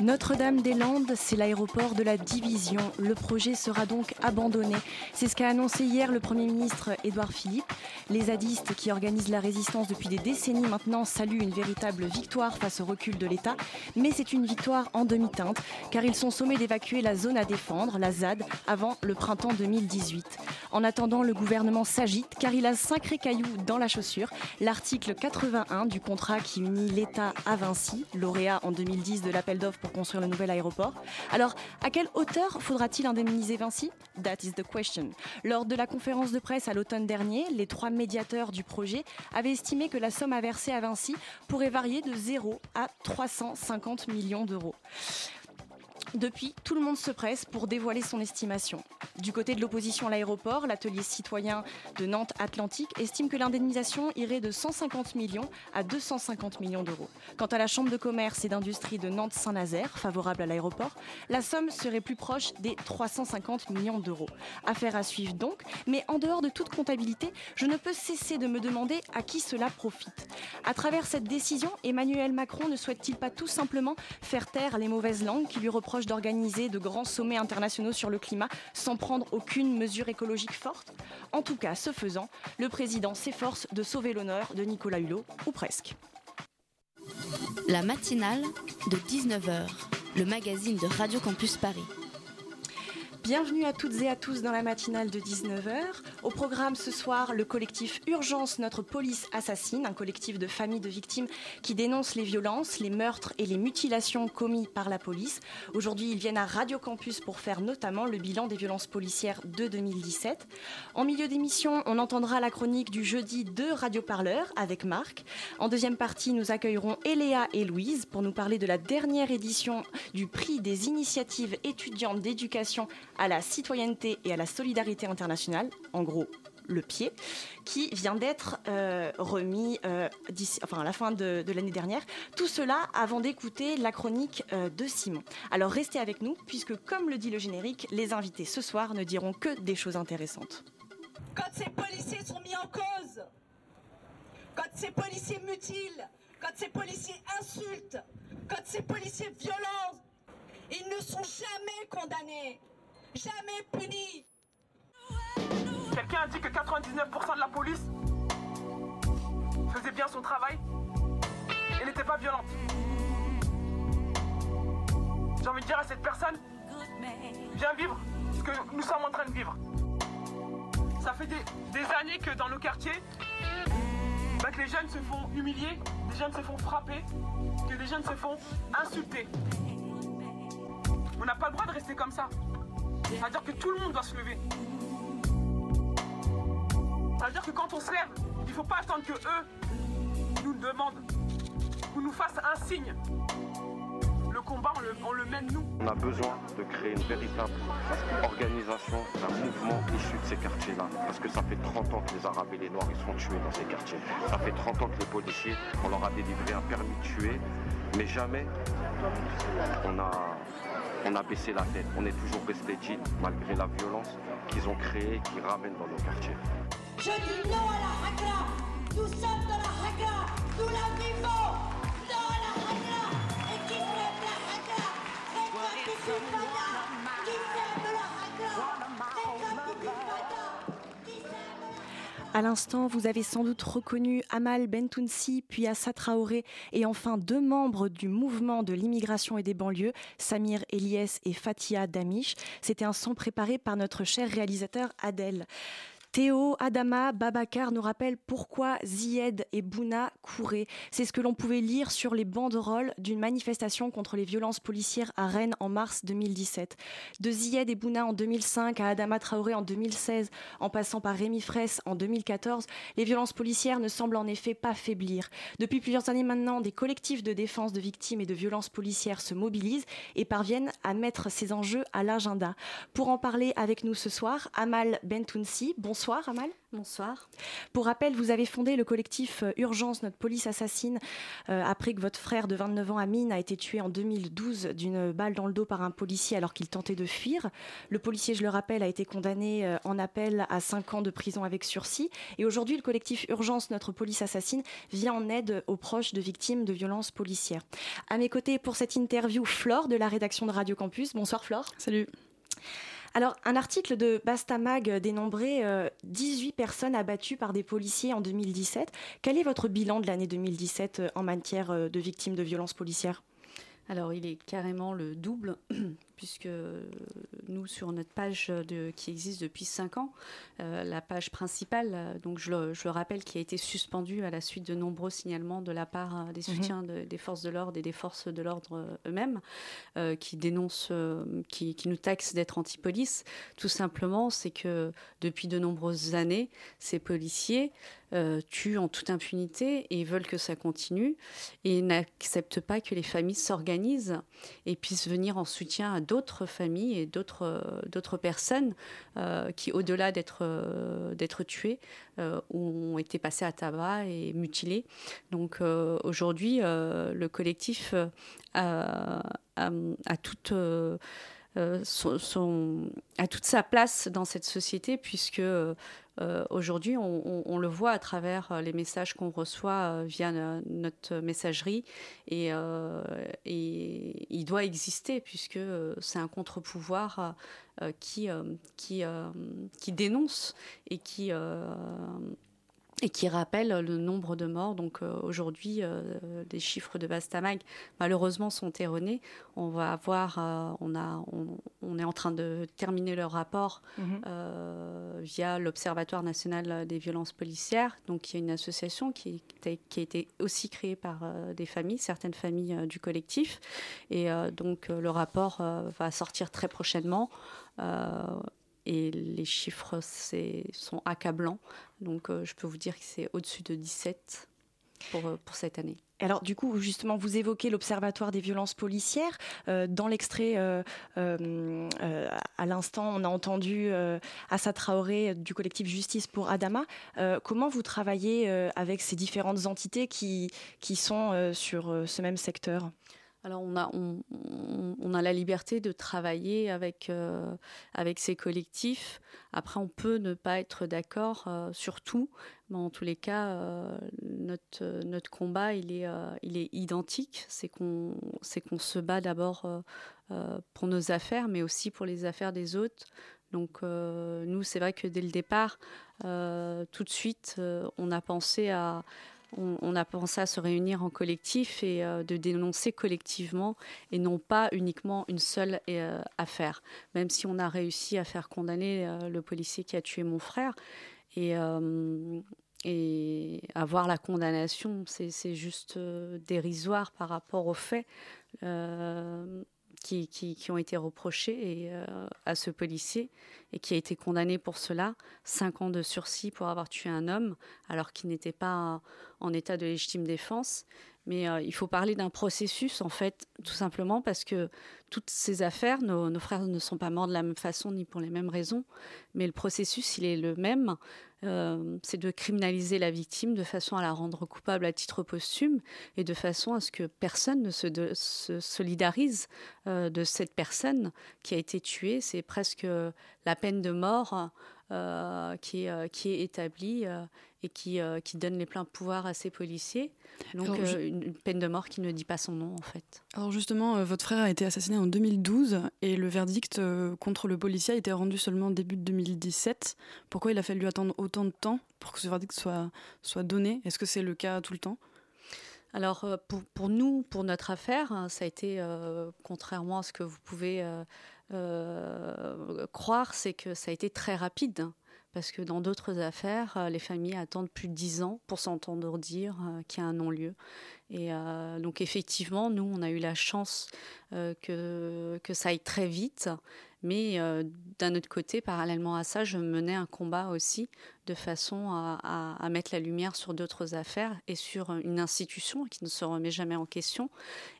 Notre-Dame-des-Landes, c'est l'aéroport de la division. Le projet sera donc abandonné. C'est ce qu'a annoncé hier le Premier ministre Édouard Philippe. Les zadistes qui organisent la résistance depuis des décennies maintenant saluent une véritable victoire face au recul de l'État. Mais c'est une victoire en demi-teinte, car ils sont sommés d'évacuer la zone à défendre, la ZAD, avant le printemps 2018. En attendant, le gouvernement s'agite, car il a sacré caillou dans la chaussure. L'article 81 du contrat qui unit l'État à Vinci, lauréat en 2010 de l'appel d'offres construire le nouvel aéroport. Alors, à quelle hauteur faudra-t-il indemniser Vinci? That is the question. Lors de la conférence de presse à l'automne dernier, les trois médiateurs du projet avaient estimé que la somme à verser à Vinci pourrait varier de 0 à 350 millions d'euros. Depuis, tout le monde se presse pour dévoiler son estimation. Du côté de l'opposition à l'aéroport, l'atelier citoyen de Nantes Atlantique estime que l'indemnisation irait de 150 millions à 250 millions d'euros. Quant à la Chambre de commerce et d'industrie de Nantes-Saint-Nazaire, favorable à l'aéroport, la somme serait plus proche des 350 millions d'euros. Affaire à suivre donc, mais en dehors de toute comptabilité, je ne peux cesser de me demander à qui cela profite. À travers cette décision, Emmanuel Macron ne souhaite-t-il pas tout simplement faire taire les mauvaises langues qui lui reprochent d'organiser de grands sommets internationaux sur le climat sans prendre aucune mesure écologique forte En tout cas, ce faisant, le président s'efforce de sauver l'honneur de Nicolas Hulot, ou presque. La matinale de 19h, le magazine de Radio Campus Paris. Bienvenue à toutes et à tous dans la matinale de 19h. Au programme ce soir, le collectif Urgence Notre Police Assassine, un collectif de familles de victimes qui dénoncent les violences, les meurtres et les mutilations commis par la police. Aujourd'hui, ils viennent à Radio Campus pour faire notamment le bilan des violences policières de 2017. En milieu d'émission, on entendra la chronique du jeudi de Radio Parleur avec Marc. En deuxième partie, nous accueillerons Eléa et Louise pour nous parler de la dernière édition du prix des initiatives étudiantes d'éducation à la citoyenneté et à la solidarité internationale, en gros le pied, qui vient d'être euh, remis euh, enfin, à la fin de, l'année dernière. Tout cela avant d'écouter la chronique euh, de Simon. Alors restez avec nous, puisque comme le dit le générique, les invités ce soir ne diront que des choses intéressantes. quand ces policiers sont mis en cause, quand ces policiers mutilent, quand ces policiers insultent, quand ces policiers violentent, ils ne sont jamais condamnés, jamais punis. Quelqu'un a dit que 99% de la police faisait bien son travail et n'était pas violente. J'ai envie de dire à cette personne, viens vivre ce que nous sommes en train de vivre. Ça fait des, des années que dans nos quartiers, bah, que les jeunes se font humilier, des jeunes se font frapper, que des jeunes se font insulter. On n'a pas le droit de rester comme ça. C'est-à-dire que tout le monde doit se lever. Ça veut dire que quand on se lève, il faut pas attendre que eux nous demandent ou nous fassent un signe. Le combat, on le, on le mène nous. On a besoin de créer une véritable organisation d'un mouvement issu de ces quartiers-là. Parce que ça fait 30 ans que les Arabes et les Noirs ils sont tués dans ces quartiers. Ça fait 30 ans que les policiers, on leur a délivré un permis de tuer. Mais jamais on a, on a baissé la tête. On est toujours resté digne malgré la violence qu'ils ont créée, qu'ils ramènent dans nos quartiers. Je dis non à la hagla. Nous sommes dans la hagla. Nous la vivons. Non à la hagla. Et qui de la Récolte du fada. Qui À l'instant, vous avez sans doute reconnu Amal Bentounsi, puis Assa Traoré, et enfin deux membres du mouvement de l'immigration et des banlieues, Samir Eliès et Fatia Damish. C'était un son préparé par notre cher réalisateur Adèle. Théo, Adama, Babacar nous rappellent pourquoi Zied et Bouna couraient. C'est ce que l'on pouvait lire sur les banderoles d'une manifestation contre les violences policières à Rennes en mars 2017. De Zied et Bouna en 2005 à Adama Traoré en 2016, en passant par Rémi Fraisse en 2014, les violences policières ne semblent en effet pas faiblir. Depuis plusieurs années maintenant, des collectifs de défense de victimes et de violences policières se mobilisent et parviennent à mettre ces enjeux à l'agenda. Pour en parler avec nous ce soir, Amal Bentounsi. Bonsoir Amal. Bonsoir. Pour rappel, vous avez fondé le collectif euh, Urgence, notre police assassine, euh, après que votre frère de 29 ans, Amine, a été tué en 2012 d'une balle dans le dos par un policier alors qu'il tentait de fuir. Le policier, je le rappelle, a été condamné euh, en appel à 5 ans de prison avec sursis. Et aujourd'hui, le collectif Urgence, notre police assassine, vient en aide aux proches de victimes de violences policières. À mes côtés, pour cette interview, Flore de la rédaction de Radio Campus. Bonsoir Flore. Salut. Alors, un article de Bastamag dénombrait 18 personnes abattues par des policiers en 2017. Quel est votre bilan de l'année 2017 en matière de victimes de violences policières? Alors, il est carrément le double, puisque nous, sur notre page de, qui existe depuis 5 ans, euh, la page principale, donc je le, je le, rappelle, qui a été suspendue à la suite de nombreux signalements de la part des soutiens de, des forces de l'ordre et des forces de l'ordre eux-mêmes, euh, qui dénoncent, euh, qui, qui, nous taxent d'être anti-police. Tout simplement, c'est que depuis de nombreuses années, ces policiers euh, tuent en toute impunité et veulent que ça continue et n'acceptent pas que les familles s'organisent et puissent venir en soutien à d'autres familles et d'autres d'autres personnes euh, qui, au-delà d'être euh, tuées, euh, ont été passées à tabac et mutilées. Donc euh, aujourd'hui, le collectif a, toute euh, son, a toute sa place dans cette société puisque euh, aujourd'hui on, le voit à travers les messages qu'on reçoit via notre messagerie. Et, euh, et, il doit exister puisque c'est un contre-pouvoir qui, qui, qui dénonce et qui et qui rappelle le nombre de morts. Donc euh, aujourd'hui, euh, les chiffres de Bastamag malheureusement sont erronés. On va avoir, euh, on a, on, on, est en train de terminer le rapport mm -hmm. via l'Observatoire national des violences policières. Donc il y a une association qui, qui a été aussi créée par des familles, certaines familles du collectif, et donc le rapport va sortir très prochainement et les chiffres sont accablants. Donc euh, je peux vous dire que c'est au-dessus de 17 pour, euh, pour cette année. Alors du coup, justement, vous évoquez l'Observatoire des violences policières. Euh, dans l'extrait, à l'instant, on a entendu Assa Traoré du collectif Justice pour Adama. comment vous travaillez avec ces différentes entités qui sont sur ce même secteur? Alors on a, on, on, a la liberté de travailler avec, euh, avec ces collectifs. Après, on peut ne pas être d'accord euh, sur tout, mais en tous les cas, euh, notre, notre combat, il est, il est identique. C'est qu'on qu'on se bat d'abord pour nos affaires, mais aussi pour les affaires des autres. Donc nous, c'est vrai que dès le départ, tout de suite, on a pensé à on, a pensé à se réunir en collectif et euh, de dénoncer collectivement et non pas uniquement une seule euh, affaire. Même si on a réussi à faire condamner euh, le policier qui a tué mon frère et, et avoir la condamnation, c'est juste dérisoire par rapport aux faits. Qui, ont été reprochés euh, à ce policier et qui a été condamné pour cela, cinq ans de sursis pour avoir tué un homme alors qu'il n'était pas en état de légitime défense. Mais euh, il faut parler d'un processus, en fait, tout simplement parce que toutes ces affaires, nos, frères ne sont pas morts de la même façon ni pour les mêmes raisons, mais le processus, il est le même. Euh, c'est de criminaliser la victime de façon à la rendre coupable à titre posthume et de façon à ce que personne ne se, solidarise euh, de cette personne qui a été tuée. C'est presque la peine de mort euh, qui, est, qui est établie et qui, euh, qui donne les pleins pouvoirs à ces policiers. Donc Alors, euh, une, peine de mort qui ne dit pas son nom en fait. Alors justement, euh, votre frère a été assassiné en 2012 et le verdict contre le policier a été rendu seulement début de 2017. Pourquoi il a fallu attendre autant de temps pour que ce verdict soit, soit donné? Est-ce que c'est le cas tout le temps? Alors pour, pour nous, pour notre affaire, ça a été, euh, contrairement à ce que vous pouvez euh, euh, croire, c'est que ça a été très rapide parce que dans d'autres affaires, euh, les familles attendent plus de 10 ans pour s'entendre dire euh, qu'il y a un non-lieu. Et euh, donc effectivement, nous, on a eu la chance que, que ça aille très vite. Mais d'un autre côté, parallèlement à ça, je menais un combat aussi de façon à, mettre la lumière sur d'autres affaires et sur une institution qui ne se remet jamais en question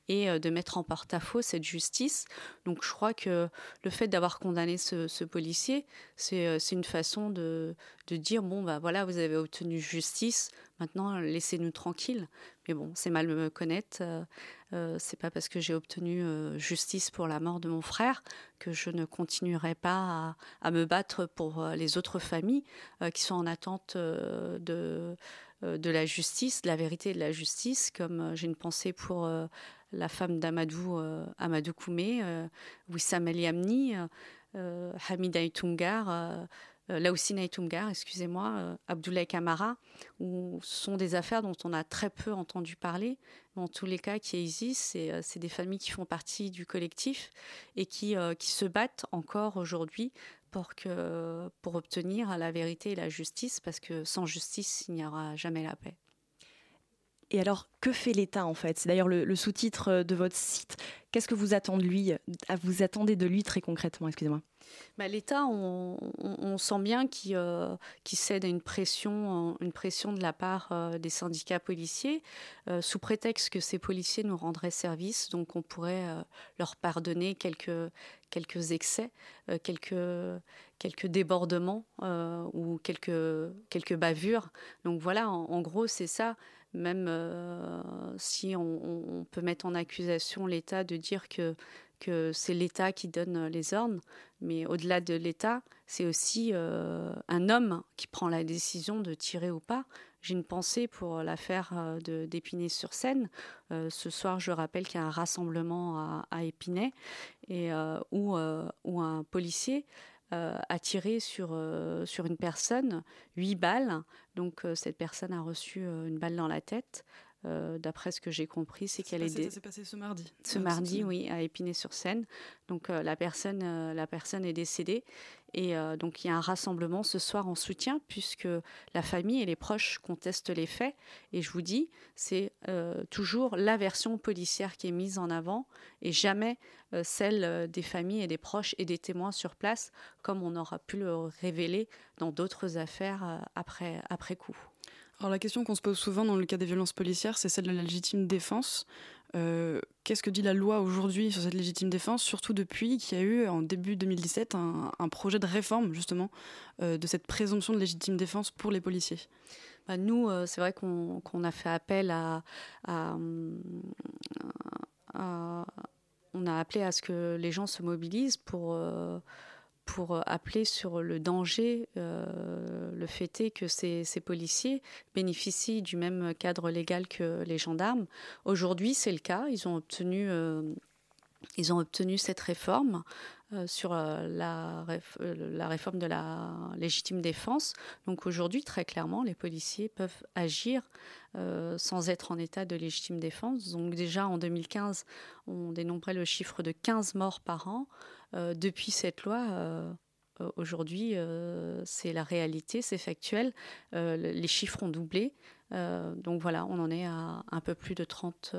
et euh, de mettre en porte-à-faux cette justice. Donc je crois que le fait d'avoir condamné ce, policier, euh, c'est une façon de, de, dire, bon, bah voilà, vous avez obtenu justice, maintenant laissez-nous tranquilles. Mais bon, c'est mal me connaître. Euh, c'est pas parce que j'ai obtenu justice pour la mort de mon frère que je ne continuerai pas à, me battre pour les autres familles qui sont en attente de, la justice, de la vérité et de la justice, comme j'ai une pensée pour la femme d'Amadou euh, Amadou Koumé, euh, Wissam El Yamni, euh, Hamida Itungar, là aussi Naïtungar, excusez-moi, Abdoulaye Kamara, où ce sont des affaires dont on a très peu entendu parler. Mais en tous les cas, qui existent, c'est des familles qui font partie du collectif et qui, qui se battent encore aujourd'hui pour, pour obtenir la vérité et la justice, parce que sans justice, il n'y aura jamais la paix. Et alors, que fait l'État en fait? C'est d'ailleurs le, sous-titre de votre site. Qu'est-ce que vous attendez de lui Vous attendez de lui très concrètement Excusez-moi? Bah, L'État, on, sent bien qu'il euh, cède à une pression, une pression de la part euh, des syndicats policiers, euh, sous prétexte que ces policiers nous rendraient service, donc on pourrait leur pardonner quelques, quelques excès, quelques, quelques débordements ou quelques, quelques bavures. Donc voilà, en gros, c'est ça même euh, si on, peut mettre en accusation l'État de dire que, que c'est l'État qui donne les ordres, mais au-delà de l'État, c'est aussi euh, un homme qui prend la décision de tirer ou pas. J'ai une pensée pour l'affaire euh, d'Épinay-sur-Seine. ce soir, je rappelle qu'il y a un rassemblement à, Épinay et, où, où un policier euh, a tiré sur, euh, sur une personne, huit balles. Donc euh, cette personne a reçu une balle dans la tête. D'après ce que j'ai compris, c'est qu'elle est. Ça s'est passé ce mardi. Ce mardi, oui, à Épinay-sur-Seine. Donc la personne, la personne est décédée. Et euh, donc il y a un rassemblement ce soir en soutien puisque la famille et les proches contestent les faits. Et je vous dis, c'est euh, toujours la version policière qui est mise en avant et jamais euh, celle des familles et des proches et des témoins sur place comme on aura pu le révéler dans d'autres affaires après, après coup. Alors la question qu'on se pose souvent dans le cas des violences policières, c'est celle de la légitime défense. Euh, qu'est-ce que dit la loi aujourd'hui sur cette légitime défense, surtout depuis qu'il y a eu en début 2017 un, projet de réforme justement euh, de cette présomption de légitime défense pour les policiers? Bah, Nous, euh, c'est vrai qu'on a fait appel à, On a appelé à ce que les gens se mobilisent pour pour euh, appeler sur le danger. Euh, le fait est que ces, policiers bénéficient du même cadre légal que les gendarmes. Aujourd'hui, c'est le cas. Ils ont obtenu, euh, ils ont obtenu cette réforme. sur la, la, réforme de la légitime défense. Donc aujourd'hui, très clairement, les policiers peuvent agir sans être en état de légitime défense. Donc déjà en 2015, on dénombrait le chiffre de 15 morts par an. Euh, depuis cette loi, euh, euh, aujourd'hui, c'est la réalité, c'est factuel. les chiffres ont doublé. donc voilà, on en est à un peu plus de 30,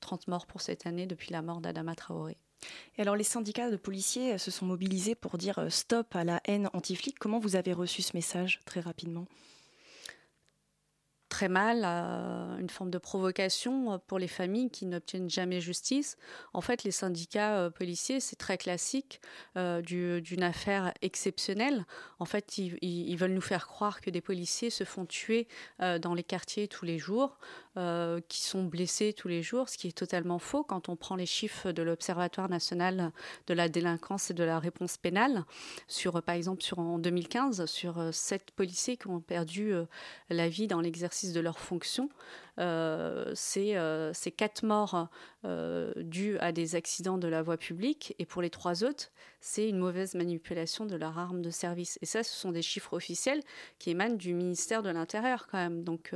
30 morts pour cette année depuis la mort d'Adama Traoré. Et alors les syndicats de policiers se sont mobilisés pour dire stop à la haine anti-flic. Comment vous avez reçu ce message très rapidement? Très mal, une forme de provocation euh, pour les familles qui n'obtiennent jamais justice. En fait, les syndicats euh, policiers, c'est très classique euh, d'une affaire exceptionnelle. En fait, ils, veulent nous faire croire que des policiers se font tuer dans les quartiers tous les jours, qui sont blessés tous les jours, ce qui est totalement faux quand on prend les chiffres de l'Observatoire national de la délinquance et de la réponse pénale. Sur, par exemple, sur, en 2015, sur sept policiers qui ont perdu la vie dans l'exercice de leurs fonctions. Euh, c'est euh, quatre morts euh, dues à des accidents de la voie publique et pour les trois autres, c'est une mauvaise manipulation de leur arme de service. Et ça, ce sont des chiffres officiels qui émanent du ministère de l'Intérieur quand même. Donc,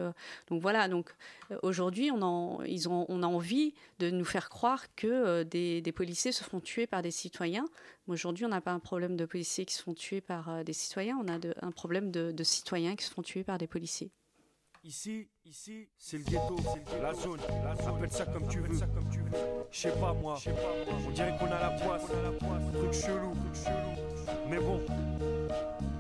voilà, donc aujourd'hui, on, on a envie de nous faire croire que des, policiers se font tuer par des citoyens. Aujourd'hui, on n'a pas un problème de policiers qui se font tuer par des citoyens, on a un problème de, de citoyens qui se font tuer par des policiers. Ici, ici, c'est le ghetto, la zone, appelle ça comme tu veux. Je sais pas moi, on dirait qu'on a la poisse, truc chelou, mais bon.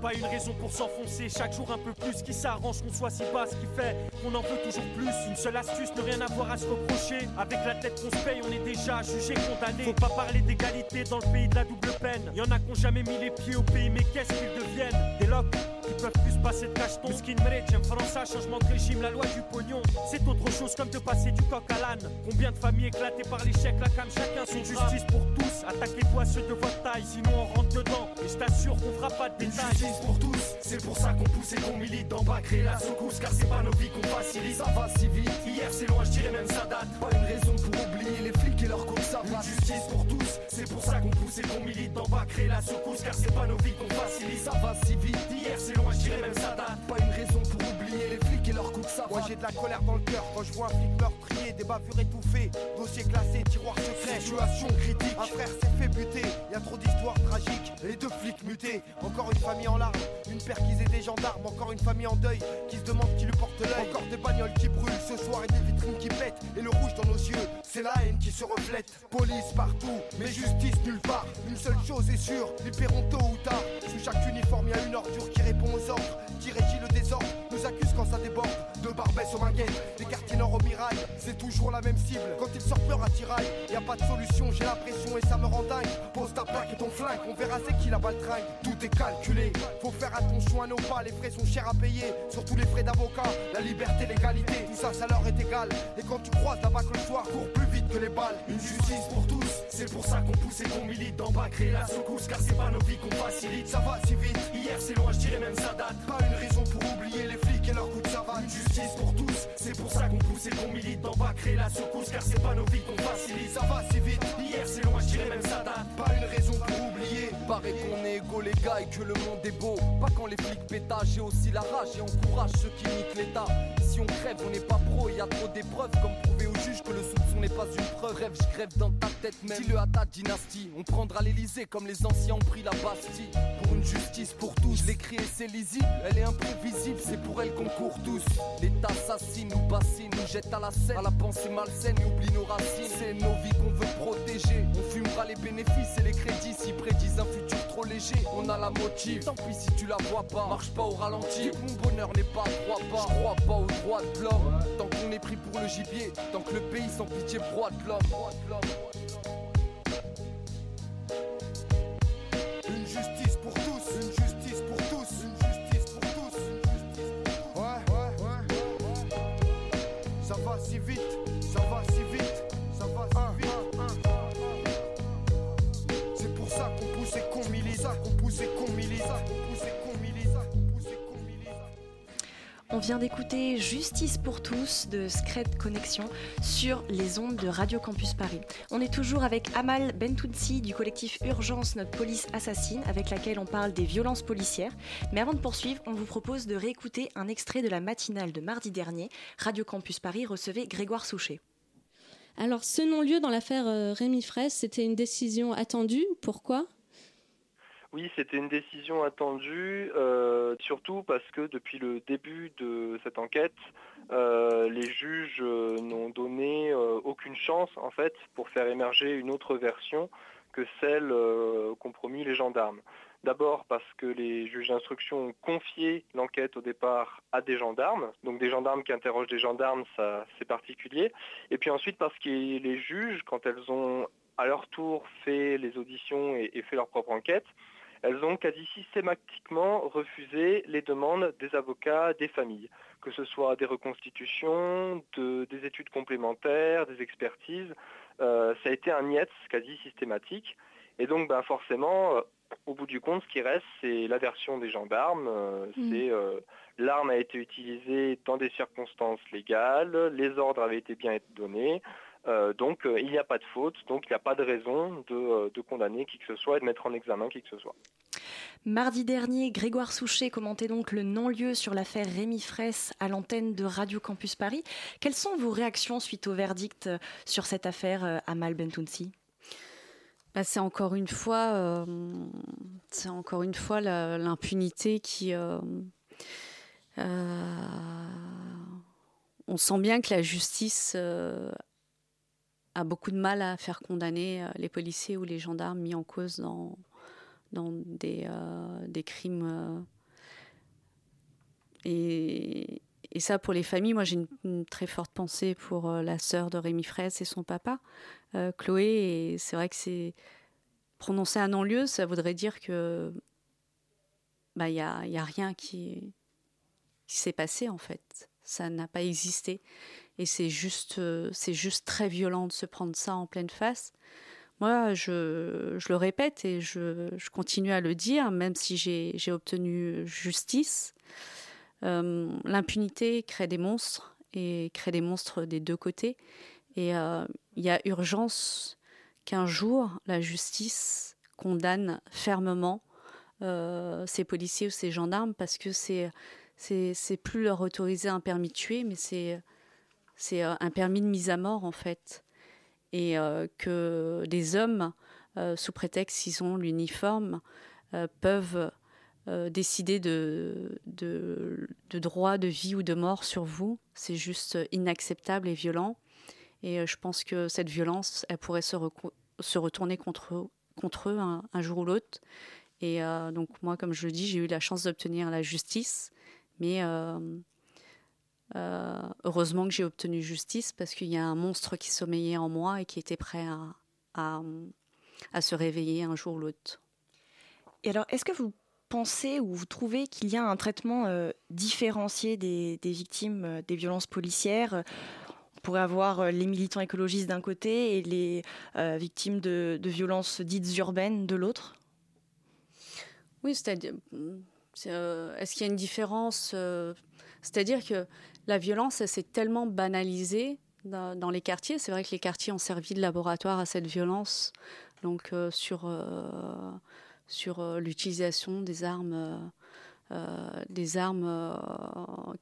Pas une raison pour s'enfoncer, chaque jour un peu plus, qui s'arrange qu'on soit si bas, ce qui fait qu'on en veut toujours plus. Une seule astuce, ne rien avoir à se reprocher. Avec la tête qu'on se paye, on est déjà jugé, condamné. Faut pas parler d'égalité dans le pays de la double peine. Y en a qui jamais mis les pieds au pays, mais qu'est-ce qu'ils deviennent? Des locks qui peuvent plus passer de cacheton. Skin j'aime France, changement de régime, la loi du pognon. C'est autre chose comme de passer du coq à l'âne. Combien de familles éclatées par l'échec, la cam, chacun son justice pour tous. Attaquez-toi ceux de votre taille, sinon on rentre dedans. Et je t'assure qu'on fera pas de détails. Justice pour tous, c'est pour ça qu'on pousse et qu'on milite d'en bas, créer la secousse. Car c'est pas nos vies qu'on facilite, ça va si vite. Hier c'est loin, je dirais même ça date. Pas une raison pour oublier les flics et leur cause, ça va. Justice pour tous, c'est pour ça qu'on pousse et qu'on milite d'en bas, créer la secousse. Car c'est pas nos vies qu'on facilite, ça va si vite. Hier c'est loin, je dirais même ça date. Pas une raison pour oublier les flics Moi j'ai de la colère dans le cœur quand je vois un flic meurtrier, des bavures étouffées, dossier classé, tiroir secret, situation critique. Un frère s'est fait buter, y a trop d'histoires tragiques. Les deux flics mutés, encore une famille en larmes, une perquisée des gendarmes, encore une famille en deuil qui se demande qui lui porte l'œil. Encore des bagnoles qui brûlent ce soir et des vitrines qui pètent. Et le rouge dans nos yeux, c'est la haine qui se reflète. Police partout, mais justice nulle part. Une seule chose est sûre, ils paieront tôt ou tard. Sous chaque uniforme, y a une ordure qui répond aux ordres, qui régit le désordre, ça déborde. De Barbès au Minguette, des quartiers nord au Mirail, c'est toujours la même cible. Quand ils sortent leur attirail, y a pas de solution, j'ai l'impression et ça me rend dingue. Pose ta plaque et ton flingue, on verra c'est qui la baltringue. Tout est calculé, faut faire attention à nos pas, les frais sont chers à payer, surtout les frais d'avocat. La liberté, l'égalité, tout ça, ça leur est égal. Et quand tu croises là-bas que le soir court plus vite que les balles. Une justice pour tous, c'est pour ça qu'on pousse et qu'on milite d'en bas, créer la secousse, car c'est pas nos vies qu'on facilite. Ça va si vite, hier c'est loin, je dirais même ça date. Pas une raison pour oublier les flics et leur coup de savate. Justice pour tous, c'est pour ça qu'on pousse et qu'on milite d'en bas, créer la secousse, car c'est pas nos vies qu'on facilite. Ça va si vite, hier c'est loin, je même ça date. Pas une raison pour oublier. Paraît qu'on est égaux les gars et que le monde est beau. Pas quand les flics pétage, j'ai aussi la rage et encourage ceux qui niquent l'état. Si on crève, on n'est pas pro, y a trop d'épreuves comme prouver au juge que le soupçon n'est pas une preuve. Rêve, je crève dans ta tête même. Dis-le à ta dynastie, on prendra l'Elysée comme les anciens ont pris la Bastille. Pour une justice pour tous, je l'écris et c'est lisible. Elle est imprévisible, c'est pour elle qu'on court tous. L'État assassine, nous bassine, nous jette à la scène. À la pensée malsaine, et oublie nos racines. C'est nos vies qu'on veut protéger. On fumera les bénéfices et les crédits s'ils prédisent un futur trop léger. On a la motive, tant pis si tu la vois pas. Marche pas au ralenti, mon bonheur n'est pas à trois pas. Je crois pas aux de l'homme. Tant qu'on est pris pour le gibier, tant que le pays sans pitié broie de l'homme. Une justice pour tous, une justice pour tous, une justice pour tous, une justice pour tous. Ouais, ouais, ouais. Ça va si vite, ça va si vite, ça va si vite. C'est pour ça qu'on pousse et qu'on milite, ça qu'on pousse et qu'on milite, On vient d'écouter Justice pour tous de Scred Connexion sur les ondes de Radio Campus Paris. On est toujours avec Amal Bentounsi du collectif Urgence Notre Police Assassine avec laquelle on parle des violences policières. Mais avant de poursuivre, on vous propose de réécouter un extrait de la matinale de mardi dernier. Radio Campus Paris recevait Grégoire Souchet. Alors ce non-lieu dans l'affaire euh, Rémi Fraisse, c'était une décision attendue. Pourquoi? Oui, c'était une décision attendue, euh, surtout parce que depuis le début de cette enquête, euh, les juges euh, n'ont donné aucune chance en fait pour faire émerger une autre version que celle qu'ont les gendarmes. D'abord parce que les juges d'instruction ont confié l'enquête au départ à des gendarmes, donc des gendarmes qui interrogent des gendarmes, ça c'est particulier. Et puis ensuite parce que les juges, quand elles ont à leur tour fait les auditions et fait leur propre enquête, elles ont quasi systématiquement refusé les demandes des avocats des familles, que ce soit des reconstitutions, de- des études complémentaires, des expertises. Euh, ça a été un niet quasi systématique. Et donc ben, forcément, euh, au bout du compte, ce qui reste, c'est la version des gendarmes, euh, Mm. c'est euh, l'arme a été utilisée dans des circonstances légales, les ordres avaient été bien donnés. Donc il n'y a pas de faute, donc il n'y a pas de raison de, de condamner qui que ce soit et de mettre en examen qui que ce soit. Mardi dernier, Grégoire Souchet commentait donc le non-lieu sur l'affaire Rémi Fraisse à l'antenne de Radio Campus Paris. Quelles sont vos réactions suite au verdict euh, sur cette affaire euh, Amal Bentounsi? Bah, c'est encore une fois, euh, c'est encore une fois l'impunité qui. on sent bien que la justice a beaucoup de mal à faire condamner les policiers ou les gendarmes mis en cause dans, euh, des crimes. Euh, et, et, ça, pour les familles, moi j'ai une, très forte pensée pour euh, la sœur de Rémi Fraisse et son papa, Chloé. Et c'est vrai que c'est. Prononcer un non-lieu, ça voudrait dire que. Il bah, n'y a, y a rien qui s'est passé en fait. Ça n'a pas existé. Et c'est juste, c'est juste très violent de se prendre ça en pleine face. Moi, je, le répète et je, continue à le dire, même si j'ai obtenu justice. Euh, l'impunité crée des monstres et crée des monstres des deux côtés. Et euh, il y a urgence qu'un jour la justice condamne fermement euh, ces policiers ou ces gendarmes parce que c'est c'est plus leur autoriser un permis de tuer, mais c'est c'est un permis de mise à mort en fait et euh, que des hommes, euh, sous prétexte qu'ils ont l'uniforme, euh, peuvent décider de, de, de, droit de vie ou de mort sur vous. C'est juste inacceptable et violent. Et je pense que cette violence, elle pourrait se, retourner contre, eux un jour ou l'autre. Et donc moi, comme je le dis, j'ai eu la chance d'obtenir la justice. Mais euh, heureusement que j'ai obtenu justice parce qu'il y a un monstre qui sommeillait en moi et qui était prêt à, à, se réveiller un jour ou l'autre. Et alors, est-ce que vous pensez ou vous trouvez qu'il y a un traitement euh, différencié des, des victimes euh, des violences policières? On pourrait avoir les militants écologistes d'un côté et les victimes de, de, violences dites urbaines de l'autre? Oui, c'est-à-dire, est-ce qu'il y a une différence C'est-à-dire que la violence, s'est tellement banalisée dans, les quartiers. C'est vrai que les quartiers ont servi de laboratoire à cette violence, donc euh, sur, euh, sur euh, l'utilisation des armes. des armes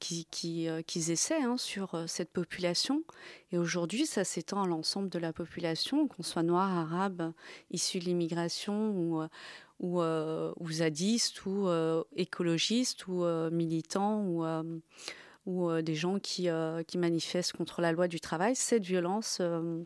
qu'ils qui, essaient hein, sur cette population. Et aujourd'hui, ça s'étend à l'ensemble de la population, qu'on soit noir, arabe, issu de l'immigration ou, ou, ou zadiste ou écologiste ou militant ou ou euh, des gens qui, euh, manifestent contre la loi du travail, cette violence euh,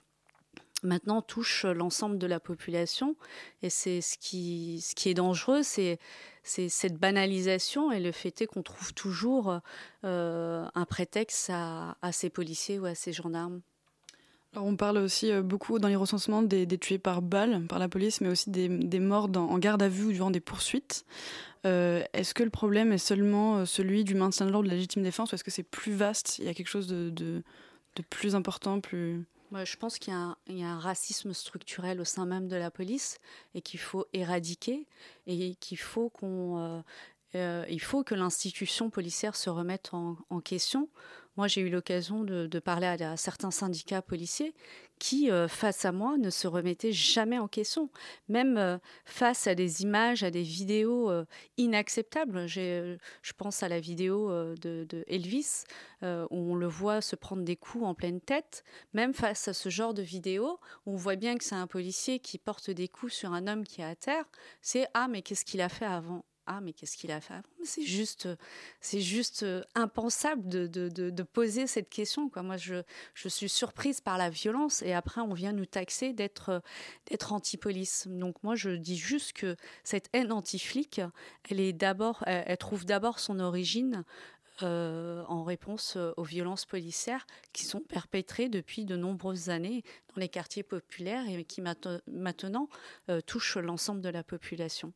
maintenant touche l'ensemble de la population. Et c'est ce qui, est dangereux, c'est cette banalisation et le fait est qu'on trouve toujours un prétexte à, ces policiers ou à ces gendarmes. Alors on parle aussi beaucoup dans les recensements des, tués par balle par la police, mais aussi des, morts en garde à vue ou durant des poursuites. Euh, est-ce que le problème est seulement euh, celui du maintien de l'ordre, de la légitime défense, ou est-ce que c'est plus vaste Il y a quelque chose de, plus important, plus... je pense qu'il y, a un racisme structurel au sein même de la police et qu'il faut éradiquer et qu'il faut qu'on... Euh, il faut que l'institution policière se remette en question. Moi, j'ai eu l'occasion de, parler à, certains syndicats policiers qui, euh, face à moi, ne se remettait jamais en question. Même euh, face à des images, à des vidéos euh, inacceptables. je pense à la vidéo de, Elvis, où on le voit se prendre des coups en pleine tête. Même face à ce genre de vidéo, on voit bien que c'est un policier qui porte des coups sur un homme qui est à terre. C'est Ah, mais qu'est-ce qu'il a fait avant? Ah mais qu'est-ce qu'il a fait C'est juste, c'est juste euh, impensable de, poser cette question. Moi, je, suis surprise par la violence et après on vient nous taxer d'être d'être anti-police. Donc moi, je dis juste que cette haine anti-flic, elle est d'abord, trouve d'abord son origine euh, en réponse euh, aux violences policières qui sont perpétrées depuis de nombreuses années dans les quartiers populaires et qui maintenant touchent l'ensemble de la population.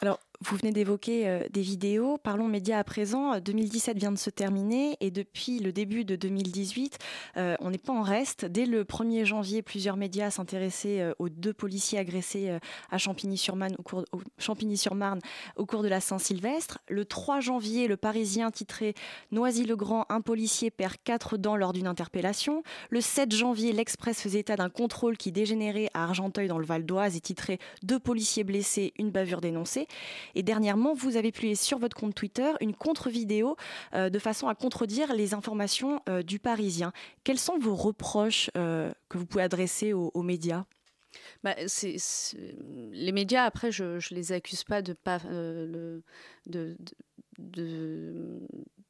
Alors, vous venez d'évoquer euh, des vidéos. Parlons médias à présent. 2017 vient de se terminer et depuis le début de 2018, euh, on n'est pas en reste. Dès le 1er janvier, plusieurs médias s'intéressaient euh, aux deux policiers agressés à Champigny-sur-Marne au, cours, de la Saint-Sylvestre. Le 3 janvier, le Parisien titrait Noisy-le-Grand, un policier perd quatre dents lors d'une interpellation. Le 7 janvier, l'Express faisait état d'un contrôle qui dégénérait à Argenteuil dans le Val d'Oise et titrait Deux policiers blessés, une bavure dénoncée. Et dernièrement, vous avez publié sur votre compte Twitter une contre-vidéo euh, de façon à contredire les informations euh, du Parisien. Quels sont vos reproches euh, que vous pouvez adresser aux, médias? Bah, les médias, après, je ne les accuse pas de pas de,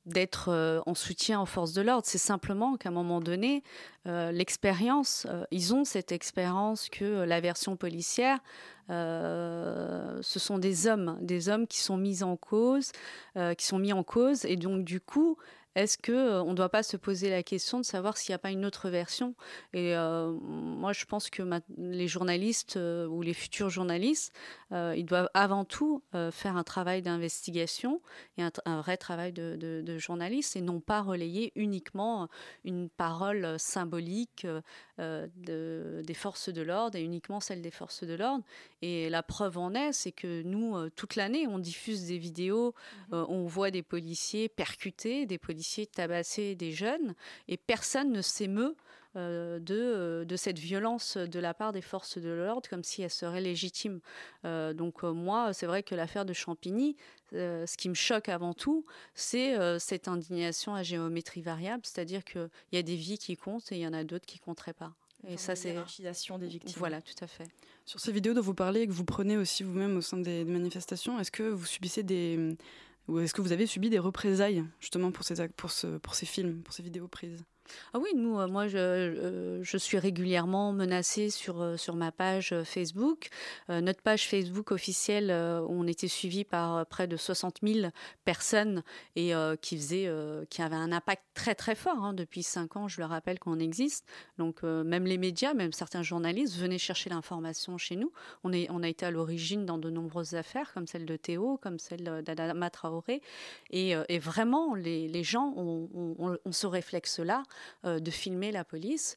d'être en soutien aux forces de l'ordre. C'est simplement qu'à un moment donné, l'expérience, ils ont cette expérience que la version policière euh, ce sont des hommes, des hommes qui sont mis en cause, euh, qui sont mis en cause, et donc du coup, est-ce qu'on euh, ne doit pas se poser la question de savoir s'il n'y a pas une autre version? Et moi, je pense que les journalistes ou les futurs journalistes, ils doivent avant tout faire un travail d'investigation et un, vrai travail de, de, journaliste et non pas relayer uniquement une parole symbolique des forces de l'ordre et uniquement celle des forces de l'ordre. Et la preuve en est, c'est que nous, toute l'année, on diffuse des vidéos, mmh on voit des policiers percutés, des policiers tabasser des jeunes et personne ne s'émeut euh, de, euh, de, cette violence de la part des forces de l'ordre comme si elle serait légitime. Euh, donc moi, c'est vrai que l'affaire de Champigny, ce qui me choque avant tout, c'est cette indignation à géométrie variable, c'est-à-dire qu'il y a des vies qui comptent et il y en a d'autres qui compteraient pas. Et ça, c'est des victimes. Voilà, tout à fait. Sur ces vidéos dont vous parlez et que vous prenez aussi vous-même au sein des manifestations, est-ce que vous subissez des, ou est-ce que vous avez subi des représailles justement pour ces, pour, ce, pour ces films, pour ces vidéos prises? Ah oui, nous, euh, moi, je, euh, suis régulièrement menacée sur, euh, sur ma page Facebook. notre page Facebook officielle, on était suivi par près de 60 000 personnes et qui, faisait, qui avait un impact très très fort. Hein. Depuis cinq ans, je le rappelle qu'on existe. Donc même les médias, même certains journalistes venaient chercher l'information chez nous. On, est, on a été à l'origine dans de nombreuses affaires, comme celle de Théo, comme celle d'Adama Traoré. Et, vraiment, les, les gens ont, ont, ont ce réflexe-là euh, de filmer la police, euh,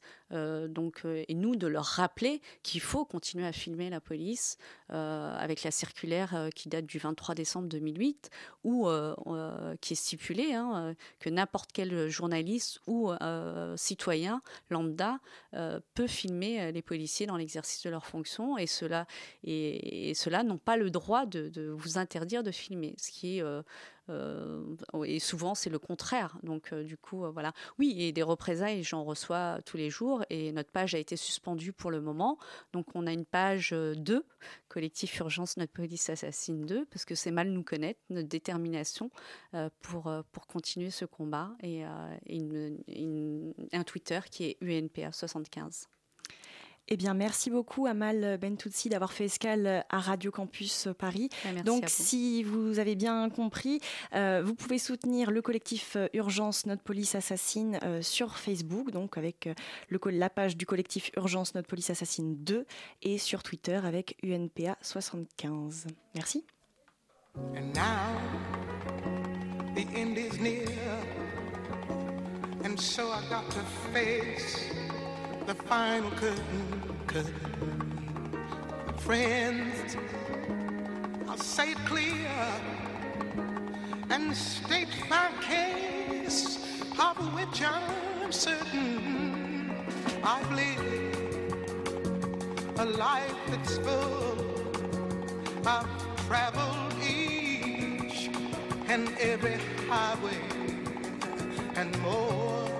donc, euh, et nous de leur rappeler qu'il faut continuer à filmer la police avec la circulaire qui date du 23 décembre 2008, où qui est stipulé hein, que n'importe quel journaliste ou citoyen lambda peut filmer les policiers dans l'exercice de leurs fonctions, et cela et, cela n'ont pas le droit de, vous interdire de filmer, ce qui euh, et souvent, c'est le contraire. Donc, euh, du coup, euh, voilà. Oui, et des représailles, j'en reçois tous les jours. Et notre page a été suspendue pour le moment. Donc, on a une page 2, Collectif Urgence Notre Police Assassine 2, parce que c'est mal nous connaître, notre détermination pour, pour continuer ce combat. Et, un Twitter qui est UNPA75. Eh bien, merci beaucoup Amal Bentoutsi d'avoir fait escale à Radio Campus Paris. Bah, Donc, si vous avez bien compris, euh, vous pouvez soutenir le collectif Urgence Notre Police Assassine euh, sur Facebook, donc avec euh, le, la page du collectif Urgence Notre Police Assassine 2 et sur Twitter avec UNPA 75. Merci. And now, the end is near, and so I got to face the final curtain, curtain. Friends, I'll say it clear and state my case, of which I'm certain I've lived a life that's full. I've traveled each and every highway and more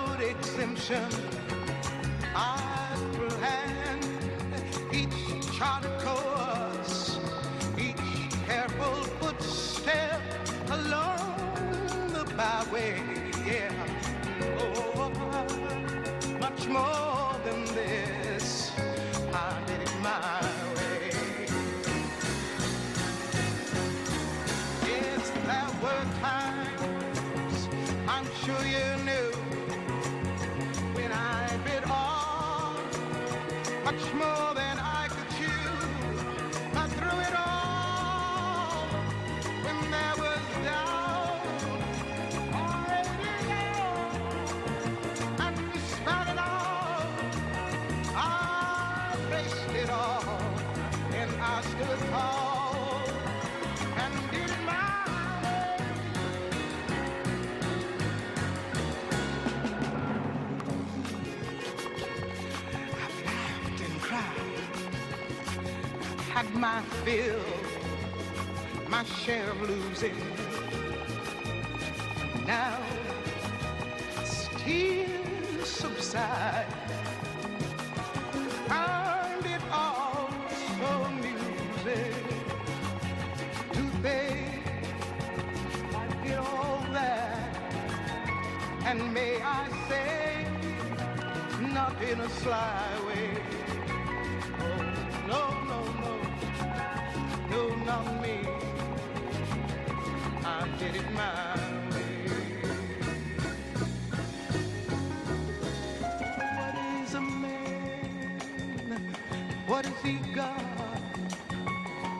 exemption. I had my share of losing. Now tears subside. Find it all so amusing to think I did all that, and may I say, not in a sly did it my way. What is a man? What has he got?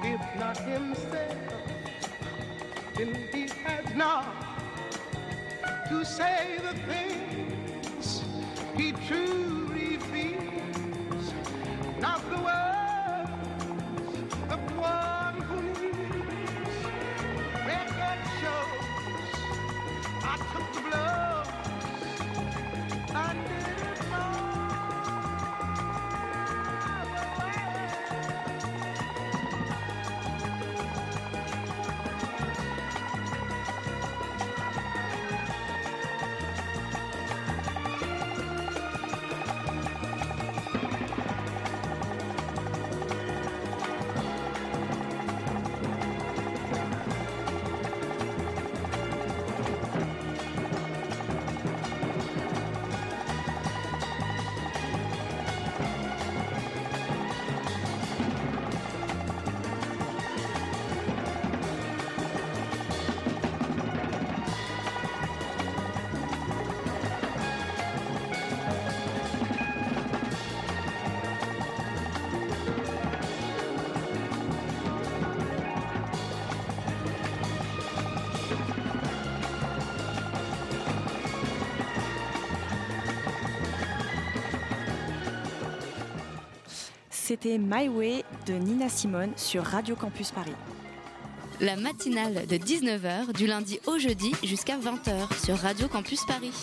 If not himself, then he has not to say the things he truly My Way de Nina Simone sur Radio Campus Paris. La matinale de 19h du lundi au jeudi jusqu'à 20h sur Radio Campus Paris.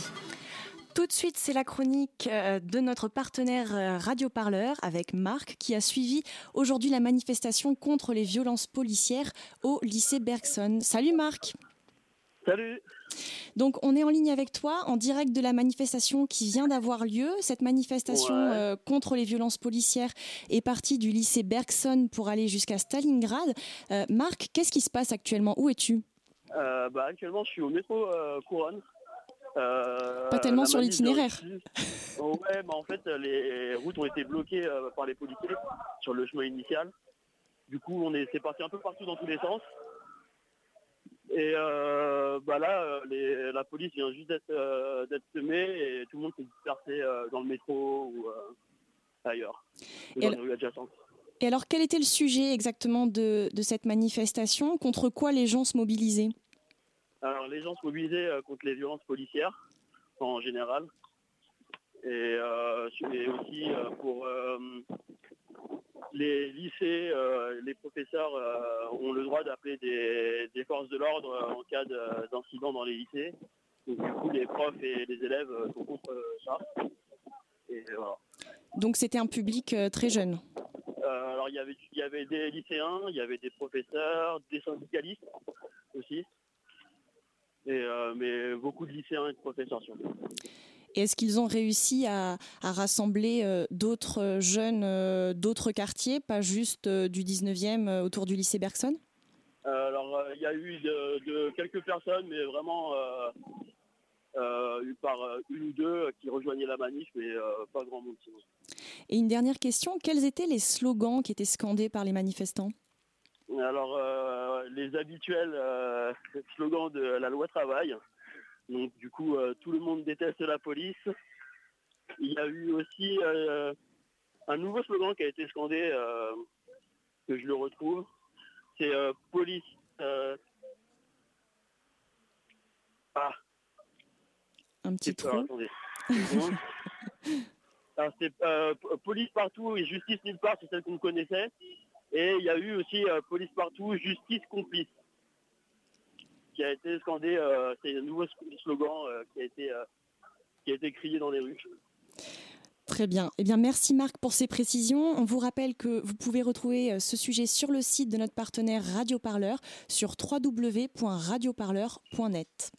Tout de suite, c'est la chronique euh, de notre partenaire euh, Radio Parleur avec Marc qui a suivi aujourd'hui la manifestation contre les violences policières au lycée Bergson. Salut Marc. Salut. Donc on est en ligne avec toi en direct de la manifestation qui vient d'avoir lieu. Cette manifestation Ouais. euh, contre les violences policières est partie du lycée Bergson pour aller jusqu'à Stalingrad. Euh, Marc, qu'est-ce qui se passe actuellement? Où es-tu? Euh, bah, actuellement, je suis au métro Couronne. Pas tellement sur l'itinéraire. Oh, ouais, bah, en fait, les routes ont été bloquées par les policiers sur le chemin initial. Du coup, on est, c'est parti un peu partout dans tous les sens. Et euh, bah là, euh, les- la police vient juste d'être, euh, d'être semée et tout le monde s'est dispersé euh, dans le métro ou ailleurs, Et dans les alors quel était le sujet exactement de, de cette manifestation? Contre quoi les gens se mobilisaient? Alors les gens se mobilisaient contre les violences policières en général. Et, et aussi pour les lycées, euh, les professeurs euh, ont le droit d'appeler des, des forces de l'ordre euh, en cas de- d'incident dans les lycées. Donc du coup les profs et les élèves sont contre ça. Et voilà. Donc c'était un public très jeune. Alors il y avait il y avait des lycéens, il y avait des professeurs, des syndicalistes aussi. Et, mais beaucoup de lycéens et de professeurs surtout. Et est-ce qu'ils ont réussi à, à rassembler euh, d'autres euh, jeunes euh, d'autres quartiers, pas juste du 19e euh, autour du lycée Bergson? Alors il y a eu de, de quelques personnes, mais vraiment euh, par une ou deux qui rejoignaient la manif, mais euh, pas grand monde sinon. Et une dernière question, quels étaient les slogans qui étaient scandés par les manifestants? Alors euh, les habituels slogans de la loi travail, Donc du coup, euh, tout le monde déteste la police. Il y a eu aussi euh, un nouveau slogan qui a été scandé, euh, que je le retrouve. C'est police. Ah, Un petit trou. Alors, c'est euh, police partout et justice nulle part, c'est celle qu'on connaissait. Et il y a eu aussi euh, police partout, justice complice, qui a été scandé. euh, c'est un nouveau slogan euh, qui a été euh, qui a été crié dans les rues. Très bien. Eh bien, merci Marc pour ces précisions. On vous rappelle que vous pouvez retrouver ce sujet sur le site de notre partenaire Radio Parleur sur www.radioparleur.net.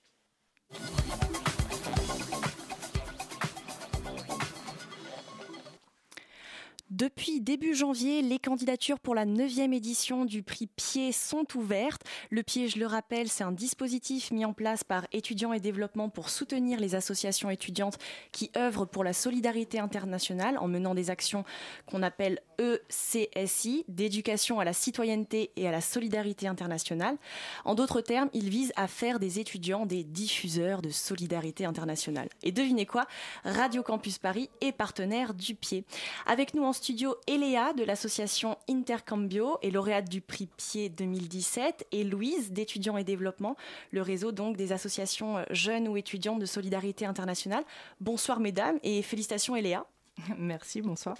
Depuis début janvier, les candidatures pour la 9e édition du prix Pied sont ouvertes. Le Pied, je le rappelle, c'est un dispositif mis en place par étudiants et développement pour soutenir les associations étudiantes qui œuvrent pour la solidarité internationale en menant des actions qu'on appelle ECSI, d'éducation à la citoyenneté et à la solidarité internationale. En d'autres termes, il vise à faire des étudiants des diffuseurs de solidarité internationale. Et devinez quoi? Radio Campus Paris est partenaire du Pied. Avec nous en studio, Eléa de l'association Intercambio et lauréate du prix Pied 2017 et Louise d'étudiants et développement, le réseau donc des associations euh, jeunes ou étudiantes de solidarité internationale. Bonsoir mesdames et félicitations Eléa. Merci, bonsoir.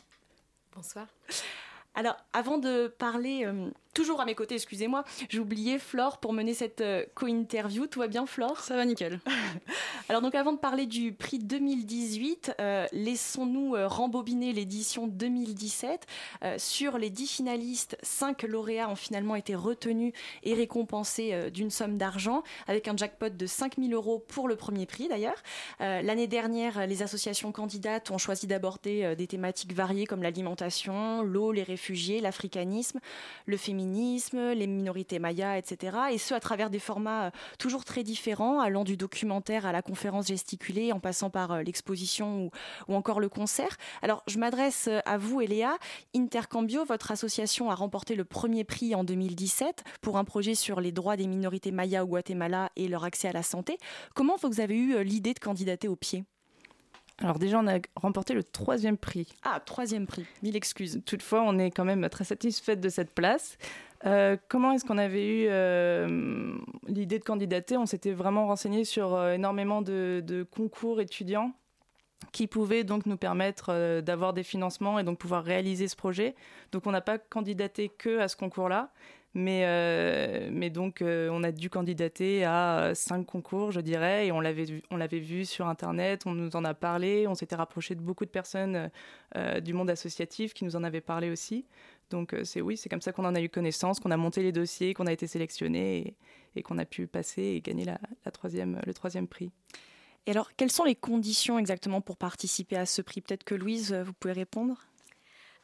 Bonsoir. Alors, avant de parler, euh, toujours à mes côtés, excusez-moi, j'ai oublié Flore pour mener cette euh, co-interview. Tout va bien, Flore? Ça va nickel. Alors, donc, avant de parler du prix 2018, euh, laissons-nous euh, rembobiner l'édition 2017. Euh, sur les 10 finalistes, 5 lauréats ont finalement été retenus et récompensés euh, d'une somme d'argent, avec un jackpot de 5000 euros pour le premier prix d'ailleurs. L'année dernière, les associations candidates ont choisi d'aborder des thématiques variées comme l'alimentation, l'eau, les réfugiés, l'africanisme, le féminisme, les minorités mayas, etc. Et ce, à travers des formats euh, toujours très différents, allant du documentaire à la conférence gesticulée, en passant par euh, l'exposition ou, ou encore le concert. Alors, je m'adresse euh, à vous, Eléa. Intercambio, votre association a remporté le premier prix en 2017 pour un projet sur les droits des minorités mayas au Guatemala et leur accès à la santé. Comment vous avez eu l'idée de candidater au pied? Alors déjà, on a remporté le troisième prix. Ah, troisième prix. Mille excuses. Toutefois, on est quand même très satisfaite de cette place. Euh, comment est-ce qu'on avait eu euh, l'idée de candidater? On s'était vraiment renseigné sur euh, énormément de, de concours étudiants qui pouvaient donc nous permettre d'avoir des financements et donc pouvoir réaliser ce projet. Donc on n'a pas candidaté que à ce concours-là, mais, euh, mais donc euh, on a dû candidater à cinq concours, je dirais, et on l'avait vu, vu sur Internet, on nous en a parlé, on s'était rapproché de beaucoup de personnes euh, du monde associatif qui nous en avaient parlé aussi. Donc euh, c'est oui, c'est comme ça qu'on en a eu connaissance, qu'on a monté les dossiers, qu'on a été sélectionné et, qu'on a pu passer et gagner la troisième, le troisième prix. Et alors, quelles sont les conditions exactement pour participer à ce prix? Peut-être que Louise, vous pouvez répondre?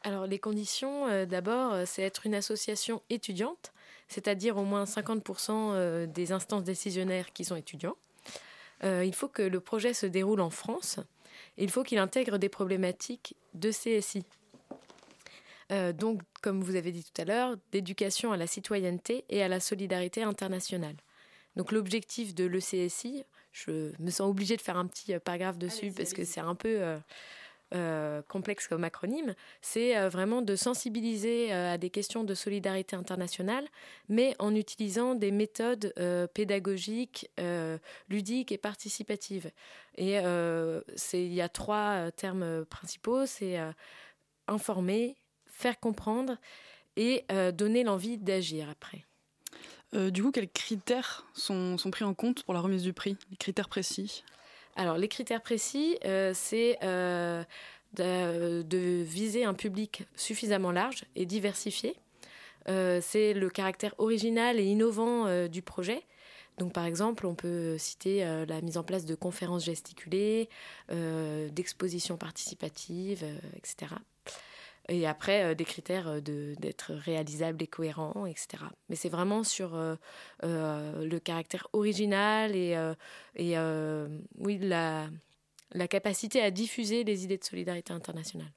Alors les conditions, euh, d'abord, euh, c'est être une association étudiante, c'est-à-dire au moins 50% euh, des instances décisionnaires qui sont étudiants. Euh, il faut que le projet se déroule en France. Et il faut qu'il intègre des problématiques de CSI. Euh, donc, comme vous avez dit tout à l'heure, d'éducation à la citoyenneté et à la solidarité internationale. Donc l'objectif de l'ECSI, je me sens obligée de faire un petit paragraphe dessus parce que c'est un peu euh, complexe comme acronyme, c'est euh, vraiment de sensibiliser euh, à des questions de solidarité internationale, mais en utilisant des méthodes pédagogiques, ludiques et participatives. Et il y a trois termes principaux, c'est informer, faire comprendre et donner l'envie d'agir après. Du coup, quels critères sont, sont pris en compte pour la remise du prix? Les critères précis? Alors, les critères précis, euh, c'est euh, de, viser un public suffisamment large et diversifié. Euh, c'est le caractère original et innovant du projet. Donc, par exemple, on peut citer la mise en place de conférences gesticulées, d'expositions participatives, etc. Et après, euh, des critères euh, de- d'être réalisable et cohérent, etc. Mais c'est vraiment sur euh, le caractère original et, et oui, la, la capacité à diffuser les idées de solidarité internationale.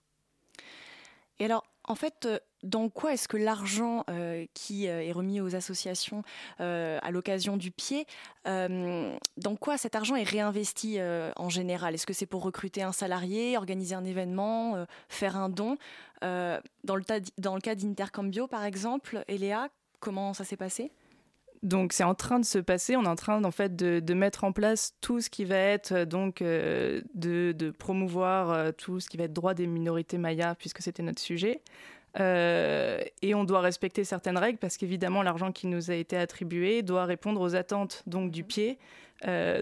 Et alors, en fait, euh, dans quoi est-ce que l'argent qui est remis aux associations à l'occasion du pied, dans quoi cet argent est réinvesti en général? Est-ce que c'est pour recruter un salarié, organiser un événement, faire un don? Dans, le dans le cas d'Intercambio, par exemple, Eléa, comment ça s'est passé? Donc c'est en train de se passer, on est en train en fait de, mettre en place tout ce qui va être euh, donc euh, de, promouvoir euh, tout ce qui va être droit des minorités mayas puisque c'était notre sujet. et on doit respecter certaines règles parce qu'évidemment l'argent qui nous a été attribué doit répondre aux attentes donc du pied,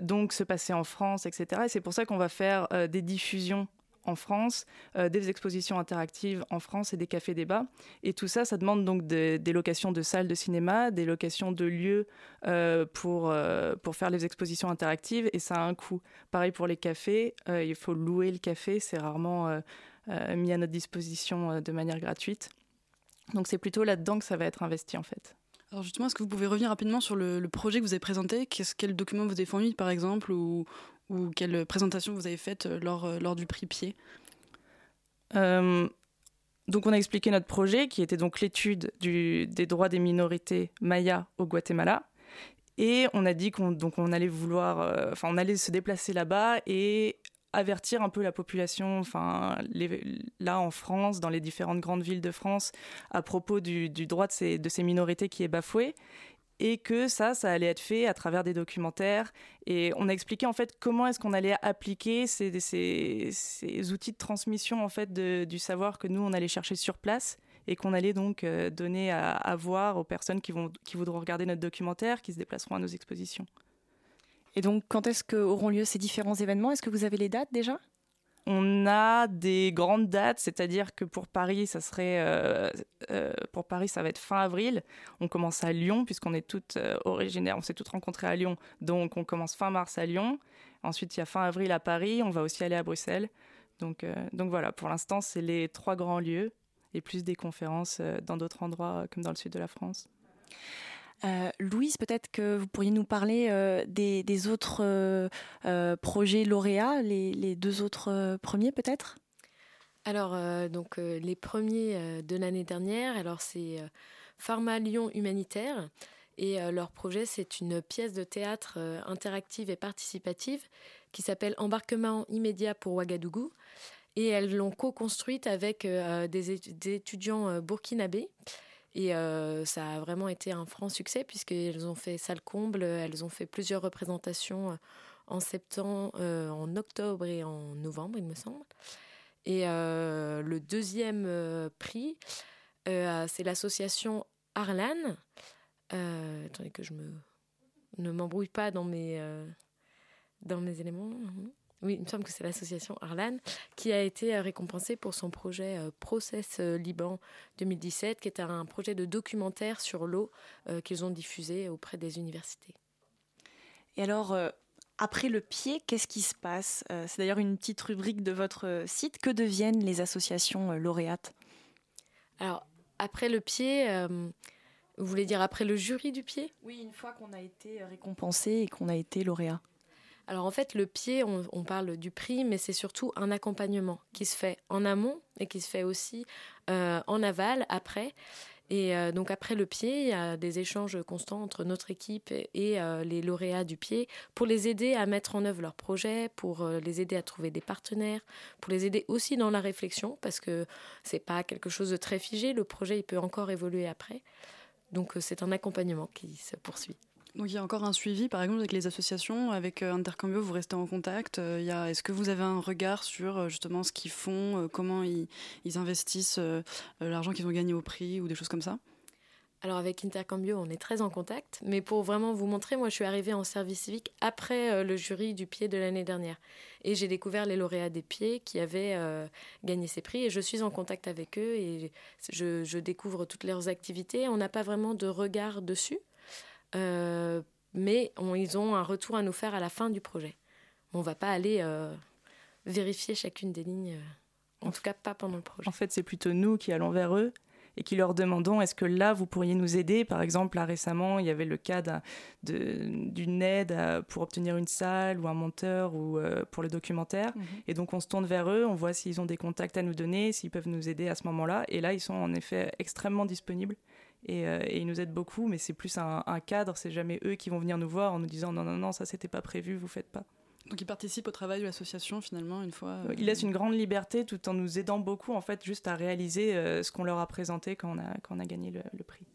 donc se passer en France, etc. Et c'est pour ça qu'on va faire des diffusions en France, euh, des expositions interactives en France et des cafés-débats. Et tout ça, ça demande donc des, locations de salles de cinéma, des locations de lieux euh, pour, euh, pour faire les expositions interactives et ça a un coût. Pareil pour les cafés, il faut louer le café, c'est rarement mis à notre disposition de manière gratuite. Donc c'est plutôt là-dedans que ça va être investi en fait. Alors justement, est-ce que vous pouvez revenir rapidement sur le, projet que vous avez présenté? Quel document vous avez fourni par exemple ou quelle présentation vous avez faite euh, lors, euh, lors du prix Pied? Euh, donc on a expliqué notre projet qui était donc l'étude des droits des minorités mayas au Guatemala. Et on a dit qu'on on allait vouloir enfin on allait se déplacer là-bas et avertir un peu la population enfin là en France dans les différentes grandes villes de France à propos du, du droit de ces, de ces minorités qui est bafoué et que ça, ça allait être fait à travers des documentaires. Et on a expliqué en fait comment est-ce qu'on allait appliquer ces, outils de transmission en fait du savoir que nous on allait chercher sur place et qu'on allait donc euh, donner à, à, voir aux personnes qui, vont, qui voudront regarder notre documentaire, qui se déplaceront à nos expositions. Et donc, quand est-ce qu'auront lieu ces différents événements? Est-ce que vous avez les dates déjà? On a des grandes dates, c'est-à-dire que pour Paris, ça serait euh, euh, pour Paris, ça va être fin avril. On commence à Lyon puisqu'on est toutes euh, originaires, on s'est toutes rencontrées à Lyon, donc on commence fin mars à Lyon. Ensuite, il y a fin avril à Paris. On va aussi aller à Bruxelles. Donc, donc voilà, pour l'instant, c'est les trois grands lieux et plus des conférences dans d'autres endroits comme dans le sud de la France. Euh, Louise, peut-être que vous pourriez nous parler euh, des, autres euh, projets lauréats, les, deux autres premiers peut-être? Alors, donc les premiers de l'année dernière, alors c'est Pharma Lyon Humanitaire. Et leur projet, c'est une pièce de théâtre interactive et participative qui s'appelle Embarquement immédiat pour Ouagadougou. Et elles l'ont co-construite avec des, étudiants burkinabés. Et euh, ça a vraiment été un franc succès puisqu'elles ont fait salle comble, elles ont fait plusieurs représentations euh, en septembre, euh, en octobre et en novembre, il me semble. Et le deuxième prix, c'est l'association Arlan. attendez que je me ne m'embrouille pas dans mes dans mes éléments. Oui, il me semble que c'est l'association Arlan qui a été euh, récompensée pour son projet euh, Process euh, Liban 2017, qui est un projet de documentaire sur l'eau qu'ils ont diffusé auprès des universités. Et alors, après le pied, qu'est-ce qui se passe C'est d'ailleurs une petite rubrique de votre site. Que deviennent les associations lauréates? Alors, après le pied, vous voulez dire après le jury du pied? Oui, une fois qu'on a été récompensé et qu'on a été lauréat. Alors en fait, le pied, on, parle du prix, mais c'est surtout un accompagnement qui se fait en amont et qui se fait aussi euh, en aval après. Et euh, donc après le pied, il y a des échanges constants entre notre équipe et euh, les lauréats du pied pour les aider à mettre en œuvre leurs projets, pour les aider à trouver des partenaires, pour les aider aussi dans la réflexion parce que c'est pas quelque chose de très figé. Le projet il peut encore évoluer après. Donc c'est un accompagnement qui se poursuit. Donc il y a encore un suivi, par exemple, avec les associations, avec euh, Intercambio, vous restez en contact. Euh, est-ce que vous avez un regard sur euh, justement ce qu'ils font, comment ils, investissent l'argent qu'ils ont gagné au prix ou des choses comme ça? Alors avec Intercambio, on est très en contact, mais pour vraiment vous montrer, moi je suis arrivée en service civique après le jury du pied de l'année dernière. Et j'ai découvert les lauréats des pieds qui avaient gagné ces prix et je suis en contact avec eux et je, je découvre toutes leurs activités. On n'a pas vraiment de regard dessus. Euh, mais ils ont un retour à nous faire à la fin du projet. On ne va pas aller euh, vérifier chacune des lignes, euh, en tout cas pas pendant le projet. En fait, c'est plutôt nous qui allons vers eux et qui leur demandons est-ce que là vous pourriez nous aider? Par exemple, là récemment, il y avait le cas d'une aide pour obtenir une salle ou un monteur ou euh, pour le documentaire. Mhm. Et donc on se tourne vers eux, on voit s'ils ont des contacts à nous donner, s'ils peuvent nous aider à ce moment-là. Et là, ils sont en effet extrêmement disponibles. Et, euh, ils nous aident beaucoup, mais c'est plus un, un cadre, c'est jamais eux qui vont venir nous voir en nous disant non, non, non, ça c'était pas prévu, vous faites pas. Donc ils participent au travail de l'association finalement une fois. Euh... Ils laissent une grande liberté tout en nous aidant beaucoup en fait juste à réaliser euh, ce qu'on leur a présenté quand on a, quand on a gagné le, le prix.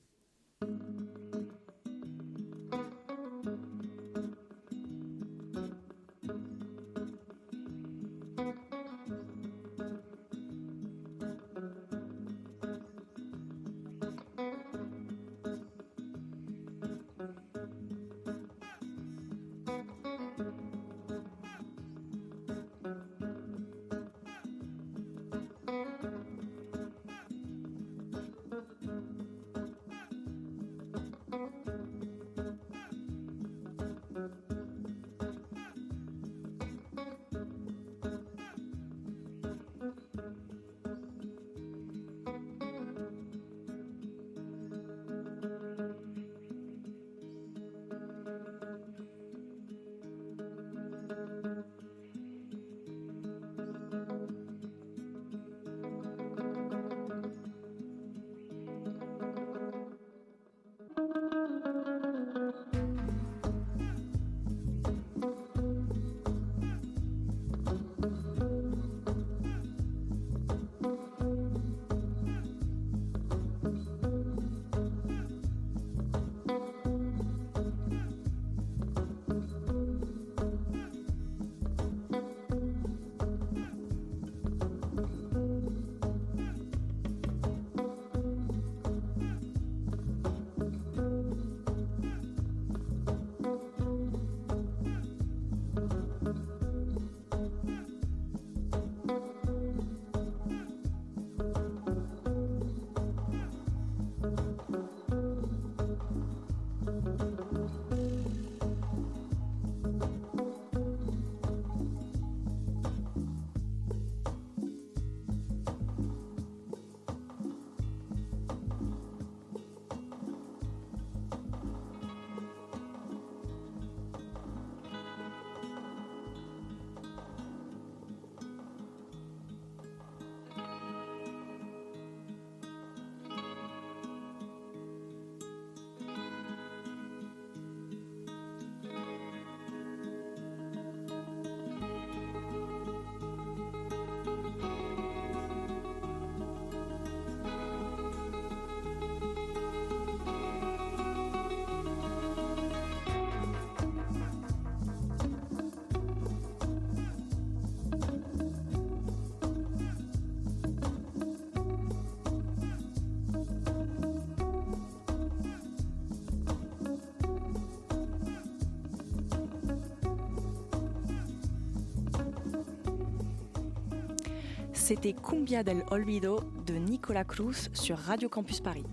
C'était Cumbia del Olvido de Nicolas Cruz sur Radio Campus Paris.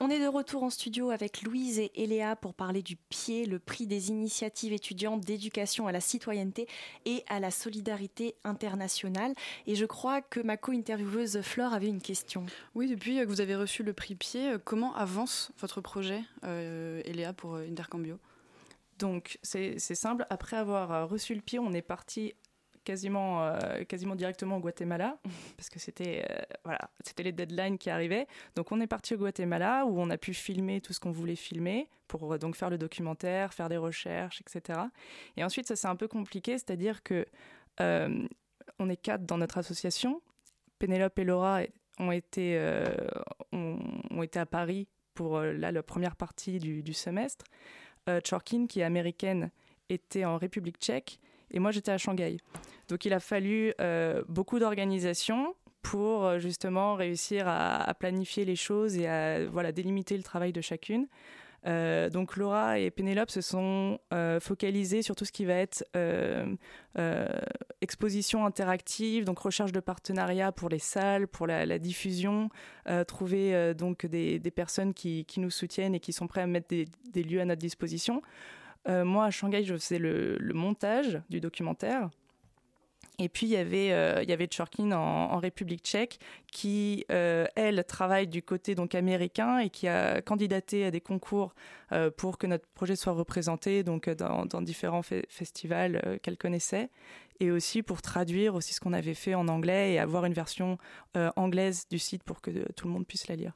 On est de retour en studio avec Louise et Eléa pour parler du pied, le prix des initiatives étudiantes d'éducation à la citoyenneté et à la solidarité internationale. Et je crois que ma co-intervieweuse Flore avait une question. Oui, depuis que vous avez reçu le prix pied, comment avance votre projet, euh, Eléa, pour Intercambio? Donc c'est simple, après avoir euh, reçu le pied, on est parti quasiment, euh, quasiment directement au Guatemala, parce que c'était euh, voilà, c'était les deadlines qui arrivaient. Donc on est parti au Guatemala, où on a pu filmer tout ce qu'on voulait filmer, pour donc faire le documentaire, faire des recherches, etc. Et ensuite, ça c'est un peu compliqué, c'est-à-dire que on est quatre dans notre association. Pénélope et Laura ont été, ont, été à Paris pour là, la première partie du, du semestre. Euh, Chorkin, qui est américaine, était en République tchèque et moi j'étais à Shanghai. Donc il a fallu euh, beaucoup d'organisation pour euh, justement réussir à, planifier les choses et à voilà, délimiter le travail de chacune. Donc Laura et Pénélope se sont focalisées sur tout ce qui va être exposition interactive, donc recherche de partenariats pour les salles, pour la, diffusion, trouver donc des, personnes qui, nous soutiennent et qui sont prêts à mettre des, lieux à notre disposition. moi, à Shanghai, je faisais le, montage du documentaire. Et puis il y avait euh, il y avait Tchorkin en, République tchèque qui euh, elle travaille du côté donc américain et qui a candidaté à des concours euh, pour que notre projet soit représenté donc dans, différents fe festivals euh, qu'elle connaissait et aussi pour traduire aussi ce qu'on avait fait en anglais et avoir une version anglaise du site pour que tout le monde puisse la lire.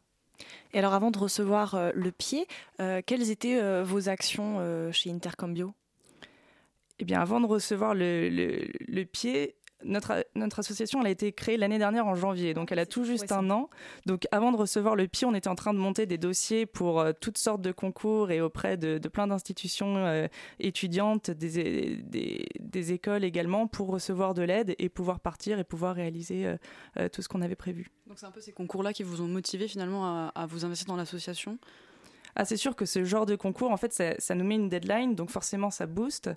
Et alors avant de recevoir le pied, quelles étaient vos actions chez Intercambio? Eh bien avant de recevoir le, le, le pied, notre, notre association elle a été créée l'année dernière en janvier, donc elle a tout juste un an. Donc avant de recevoir le pied, on était en train de monter des dossiers pour euh, toutes sortes de concours et auprès de, de plein d'institutions euh, étudiantes, des, des, des, écoles également, pour recevoir de l'aide et pouvoir partir et pouvoir réaliser euh, euh, tout ce qu'on avait prévu. Donc c'est un peu ces concours-là qui vous ont motivé finalement à, à vous investir dans l'association? Ah, c'est sûr que ce genre de concours, en fait, ça, nous met une deadline, donc forcément, ça booste.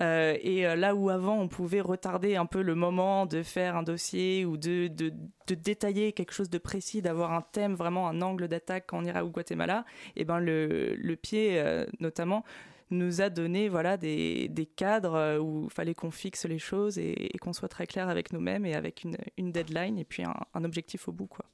Euh, et euh, là où avant, on pouvait retarder un peu le moment de faire un dossier ou de, de, de détailler quelque chose de précis, d'avoir un thème, vraiment un angle d'attaque quand on ira au Guatemala, et ben le, le pied, euh, notamment, nous a donné voilà des, des cadres où il fallait qu'on fixe les choses et, et qu'on soit très clair avec nous-mêmes et avec une, une deadline et puis un, un objectif au bout, quoi.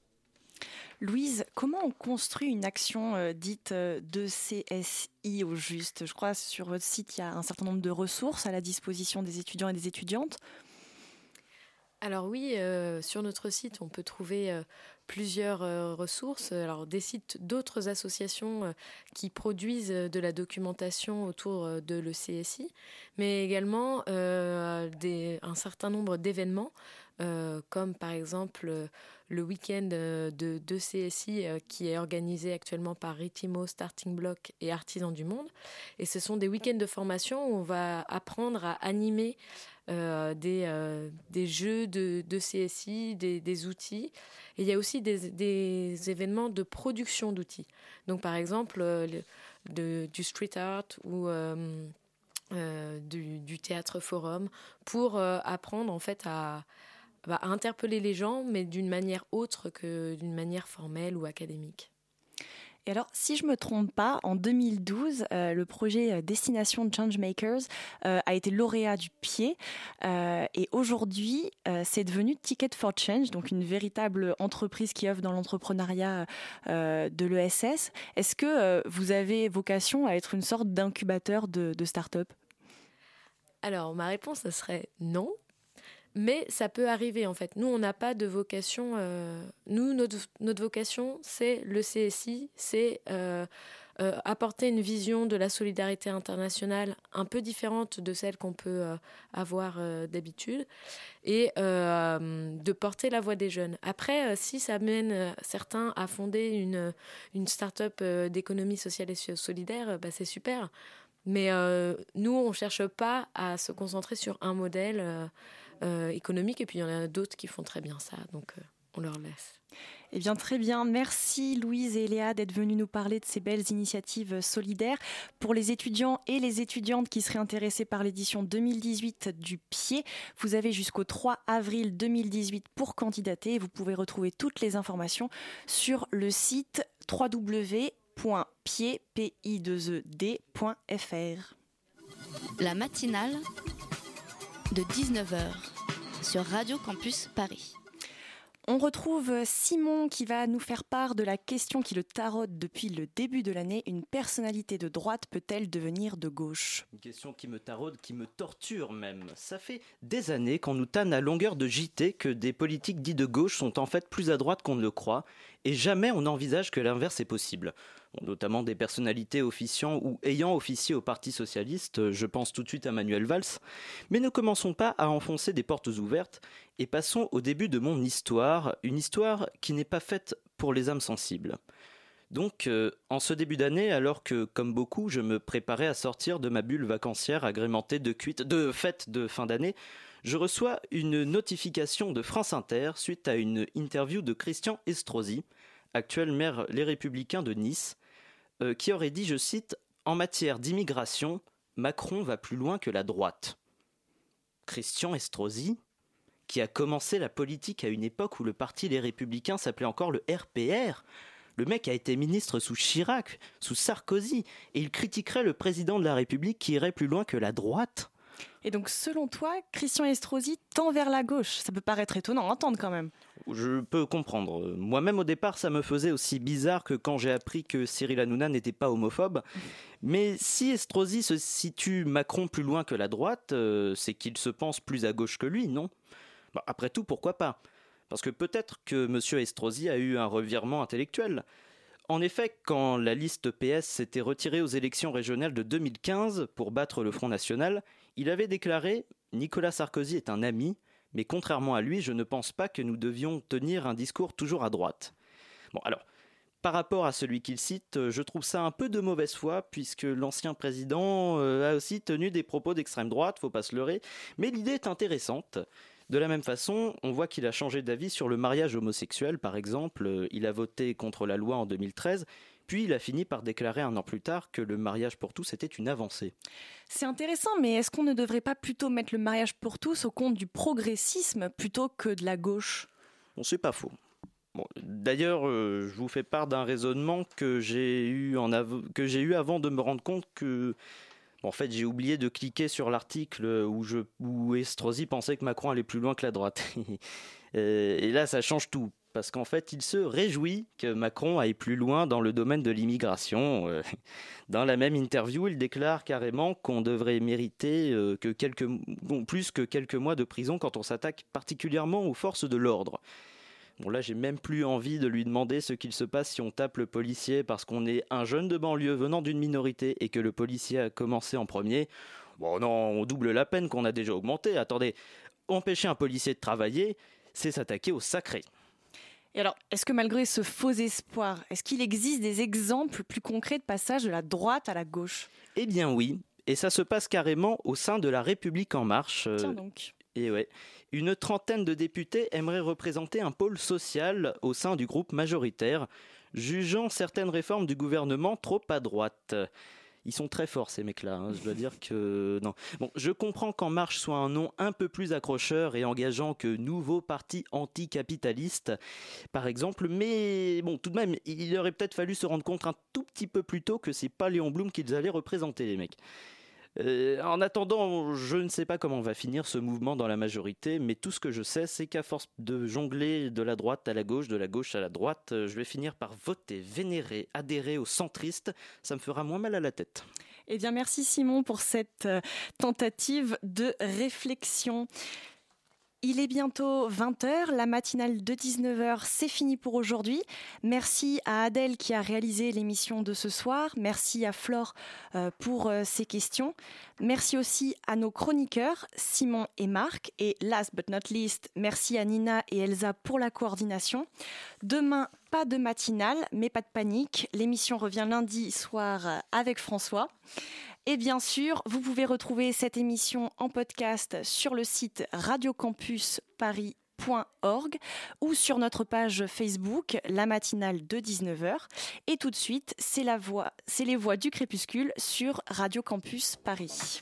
Louise, comment on construit une action euh, dite euh, de CSI au juste? Je crois sur votre site, il y a un certain nombre de ressources à la disposition des étudiants et des étudiantes. Alors oui, euh, sur notre site, on peut trouver plusieurs ressources, alors des sites d'autres associations qui produisent de la documentation autour de l'ECSI, mais également un certain nombre d'événements, euh, comme par exemple euh, le week-end de, de CSI euh, qui est organisé actuellement par Ritimo, Starting Block et Artisans du Monde. Et ce sont des week-ends de formation où on va apprendre à animer euh, des, euh, des jeux de, de CSI, des, des outils. Et il y a aussi des, des événements de production d'outils. Donc par exemple euh, le, de, du street art ou euh, euh, du, théâtre forum pour euh, apprendre en fait à, bah, à interpeller les gens, mais d'une manière autre que d'une manière formelle ou académique. Et alors, si je me trompe pas, en 2012, euh, le projet Destination Changemakers euh, a été lauréat du pied. Euh, et aujourd'hui, euh, c'est devenu Ticket for Change, donc une véritable entreprise qui œuvre dans l'entrepreneuriat euh, de l'ESS. Est-ce que euh, vous avez vocation à être une sorte d'incubateur de, de start-up? Alors, ma réponse, ce serait non. Mais ça peut arriver en fait. Nous, on n'a pas de vocation. Euh, nous, notre, vocation, c'est le CSI, c'est euh, euh, apporter une vision de la solidarité internationale un peu différente de celle qu'on peut avoir d'habitude et de porter la voix des jeunes. Après, si ça mène certains à fonder une, start-up d'économie sociale et solidaire, bah, c'est super. Mais nous, on ne cherche pas à se concentrer sur un modèle euh, économique, et puis il y en a d'autres qui font très bien ça, donc euh, on leur laisse. Eh bien, très bien. Merci Louise et Léa d'être venues nous parler de ces belles initiatives solidaires. Pour les étudiants et les étudiantes qui seraient intéressés par l'édition 2018 du Pied, vous avez jusqu'au 3 avril 2018 pour candidater. Vous pouvez retrouver toutes les informations sur le site www.pied.fr. La matinale de 19h sur Radio Campus Paris. On retrouve Simon qui va nous faire part de la question qui le taraude depuis le début de l'année. Une personnalité de droite peut-elle devenir de gauche? Une question qui me taraude, qui me torture même. Ça fait des années qu'on nous tanne à longueur de JT que des politiques dits de gauche sont en fait plus à droite qu'on ne le croit, et jamais on envisage que l'inverse est possible. Notamment des personnalités officiant ou ayant officié au Parti Socialiste, je pense tout de suite à Manuel Valls. Mais ne commençons pas à enfoncer des portes ouvertes, et passons au début de mon histoire, une histoire qui n'est pas faite pour les âmes sensibles. Donc, euh, en ce début d'année, alors que, comme beaucoup, je me préparais à sortir de ma bulle vacancière agrémentée de cuites, de fêtes de fin d'année, je reçois une notification de France Inter suite à une interview de Christian Estrosi, actuel maire Les Républicains de Nice, euh, qui aurait dit, je cite, En matière d'immigration, Macron va plus loin que la droite. Christian Estrosi, qui a commencé la politique à une époque où le parti Les Républicains s'appelait encore le RPR, le mec a été ministre sous Chirac, sous Sarkozy, et il critiquerait le président de la République qui irait plus loin que la droite. Et donc, selon toi, Christian Estrosi tend vers la gauche. Ça peut paraître étonnant à entendre quand même. Je peux comprendre. Moi-même, au départ, ça me faisait aussi bizarre que quand j'ai appris que Cyril Hanouna n'était pas homophobe. Mais si Estrosi se situe Macron plus loin que la droite, euh, c'est qu'il se pense plus à gauche que lui, non? Bah, Après tout, pourquoi pas? Parce que peut-être que M. Estrosi a eu un revirement intellectuel. En effet, quand la liste PS s'était retirée aux élections régionales de 2015 pour battre le Front National, il avait déclaré Nicolas Sarkozy est un ami, mais contrairement à lui, je ne pense pas que nous devions tenir un discours toujours à droite. Bon, alors, par rapport à celui qu'il cite, euh, je trouve ça un peu de mauvaise foi, puisque l'ancien président euh, a aussi tenu des propos d'extrême droite, faut pas se leurrer, mais l'idée est intéressante. De la même façon, on voit qu'il a changé d'avis sur le mariage homosexuel, par exemple. Euh, Il a voté contre la loi en 2013, puis il a fini par déclarer un an plus tard que le mariage pour tous était une avancée. C'est intéressant, mais est-ce qu'on ne devrait pas plutôt mettre le mariage pour tous au compte du progressisme plutôt que de la gauche? Bon, c'est pas faux. Bon, D'ailleurs, euh, je vous fais part d'un raisonnement que j'ai eu, en que eu avant de me rendre compte que, en fait, j'ai oublié de cliquer sur l'article où, je, où Estrosi pensait que Macron allait plus loin que la droite. Et là, ça change tout. Parce qu'en fait, il se réjouit que Macron aille plus loin dans le domaine de l'immigration. Euh, Dans la même interview, il déclare carrément qu'on devrait mériter euh, que quelques, plus que quelques mois de prison quand on s'attaque particulièrement aux forces de l'ordre. Bon là j'ai même plus envie de lui demander ce qu'il se passe si on tape le policier parce qu'on est un jeune de banlieue venant d'une minorité et que le policier a commencé en premier. Bon non, on double la peine qu'on a déjà augmenté. Attendez, empêcher un policier de travailler, c'est s'attaquer au sacré. Et alors, est-ce que malgré ce faux espoir, est-ce qu'il existe des exemples plus concrets de passage de la droite à la gauche? Eh bien oui, et ça se passe carrément au sein de la République en marche. euh, Tiens donc. Et ouais, une trentaine de députés aimeraient représenter un pôle social au sein du groupe majoritaire, jugeant certaines réformes du gouvernement trop à droite. Ils sont très forts ces mecs-là, hein, je dois dire que non. Bon, je comprends qu'En Marche soit un nom un peu plus accrocheur et engageant que Nouveau Parti Anticapitaliste, par exemple, mais bon, tout de même, il aurait peut-être fallu se rendre compte un tout petit peu plus tôt que c'est pas Léon Blum qu'ils allaient représenter les mecs. Euh, en attendant, je ne sais pas comment va finir ce mouvement dans la majorité, mais tout ce que je sais, c'est qu'à force de jongler de la droite à la gauche, de la gauche à la droite, euh, je vais finir par voter, vénérer, adhérer aux centristes. Ça me fera moins mal à la tête. Eh bien, merci Simon pour cette euh, tentative de réflexion. Il est bientôt 20h, la matinale de 19h, c'est fini pour aujourd'hui. Merci à Adèle qui a réalisé l'émission de ce soir. Merci à Flore euh, pour euh, ses questions. Merci aussi à nos chroniqueurs, Simon et Marc. Et last but not least, merci à Nina et Elsa pour la coordination. Demain, pas de matinale, mais pas de panique. L'émission revient lundi soir euh, avec François. Et bien sûr, vous pouvez retrouver cette émission en podcast sur le site radiocampusparis.org ou sur notre page Facebook, la matinale de 19h. Et tout de suite, c'est c'est les voix du crépuscule sur Radio Campus Paris.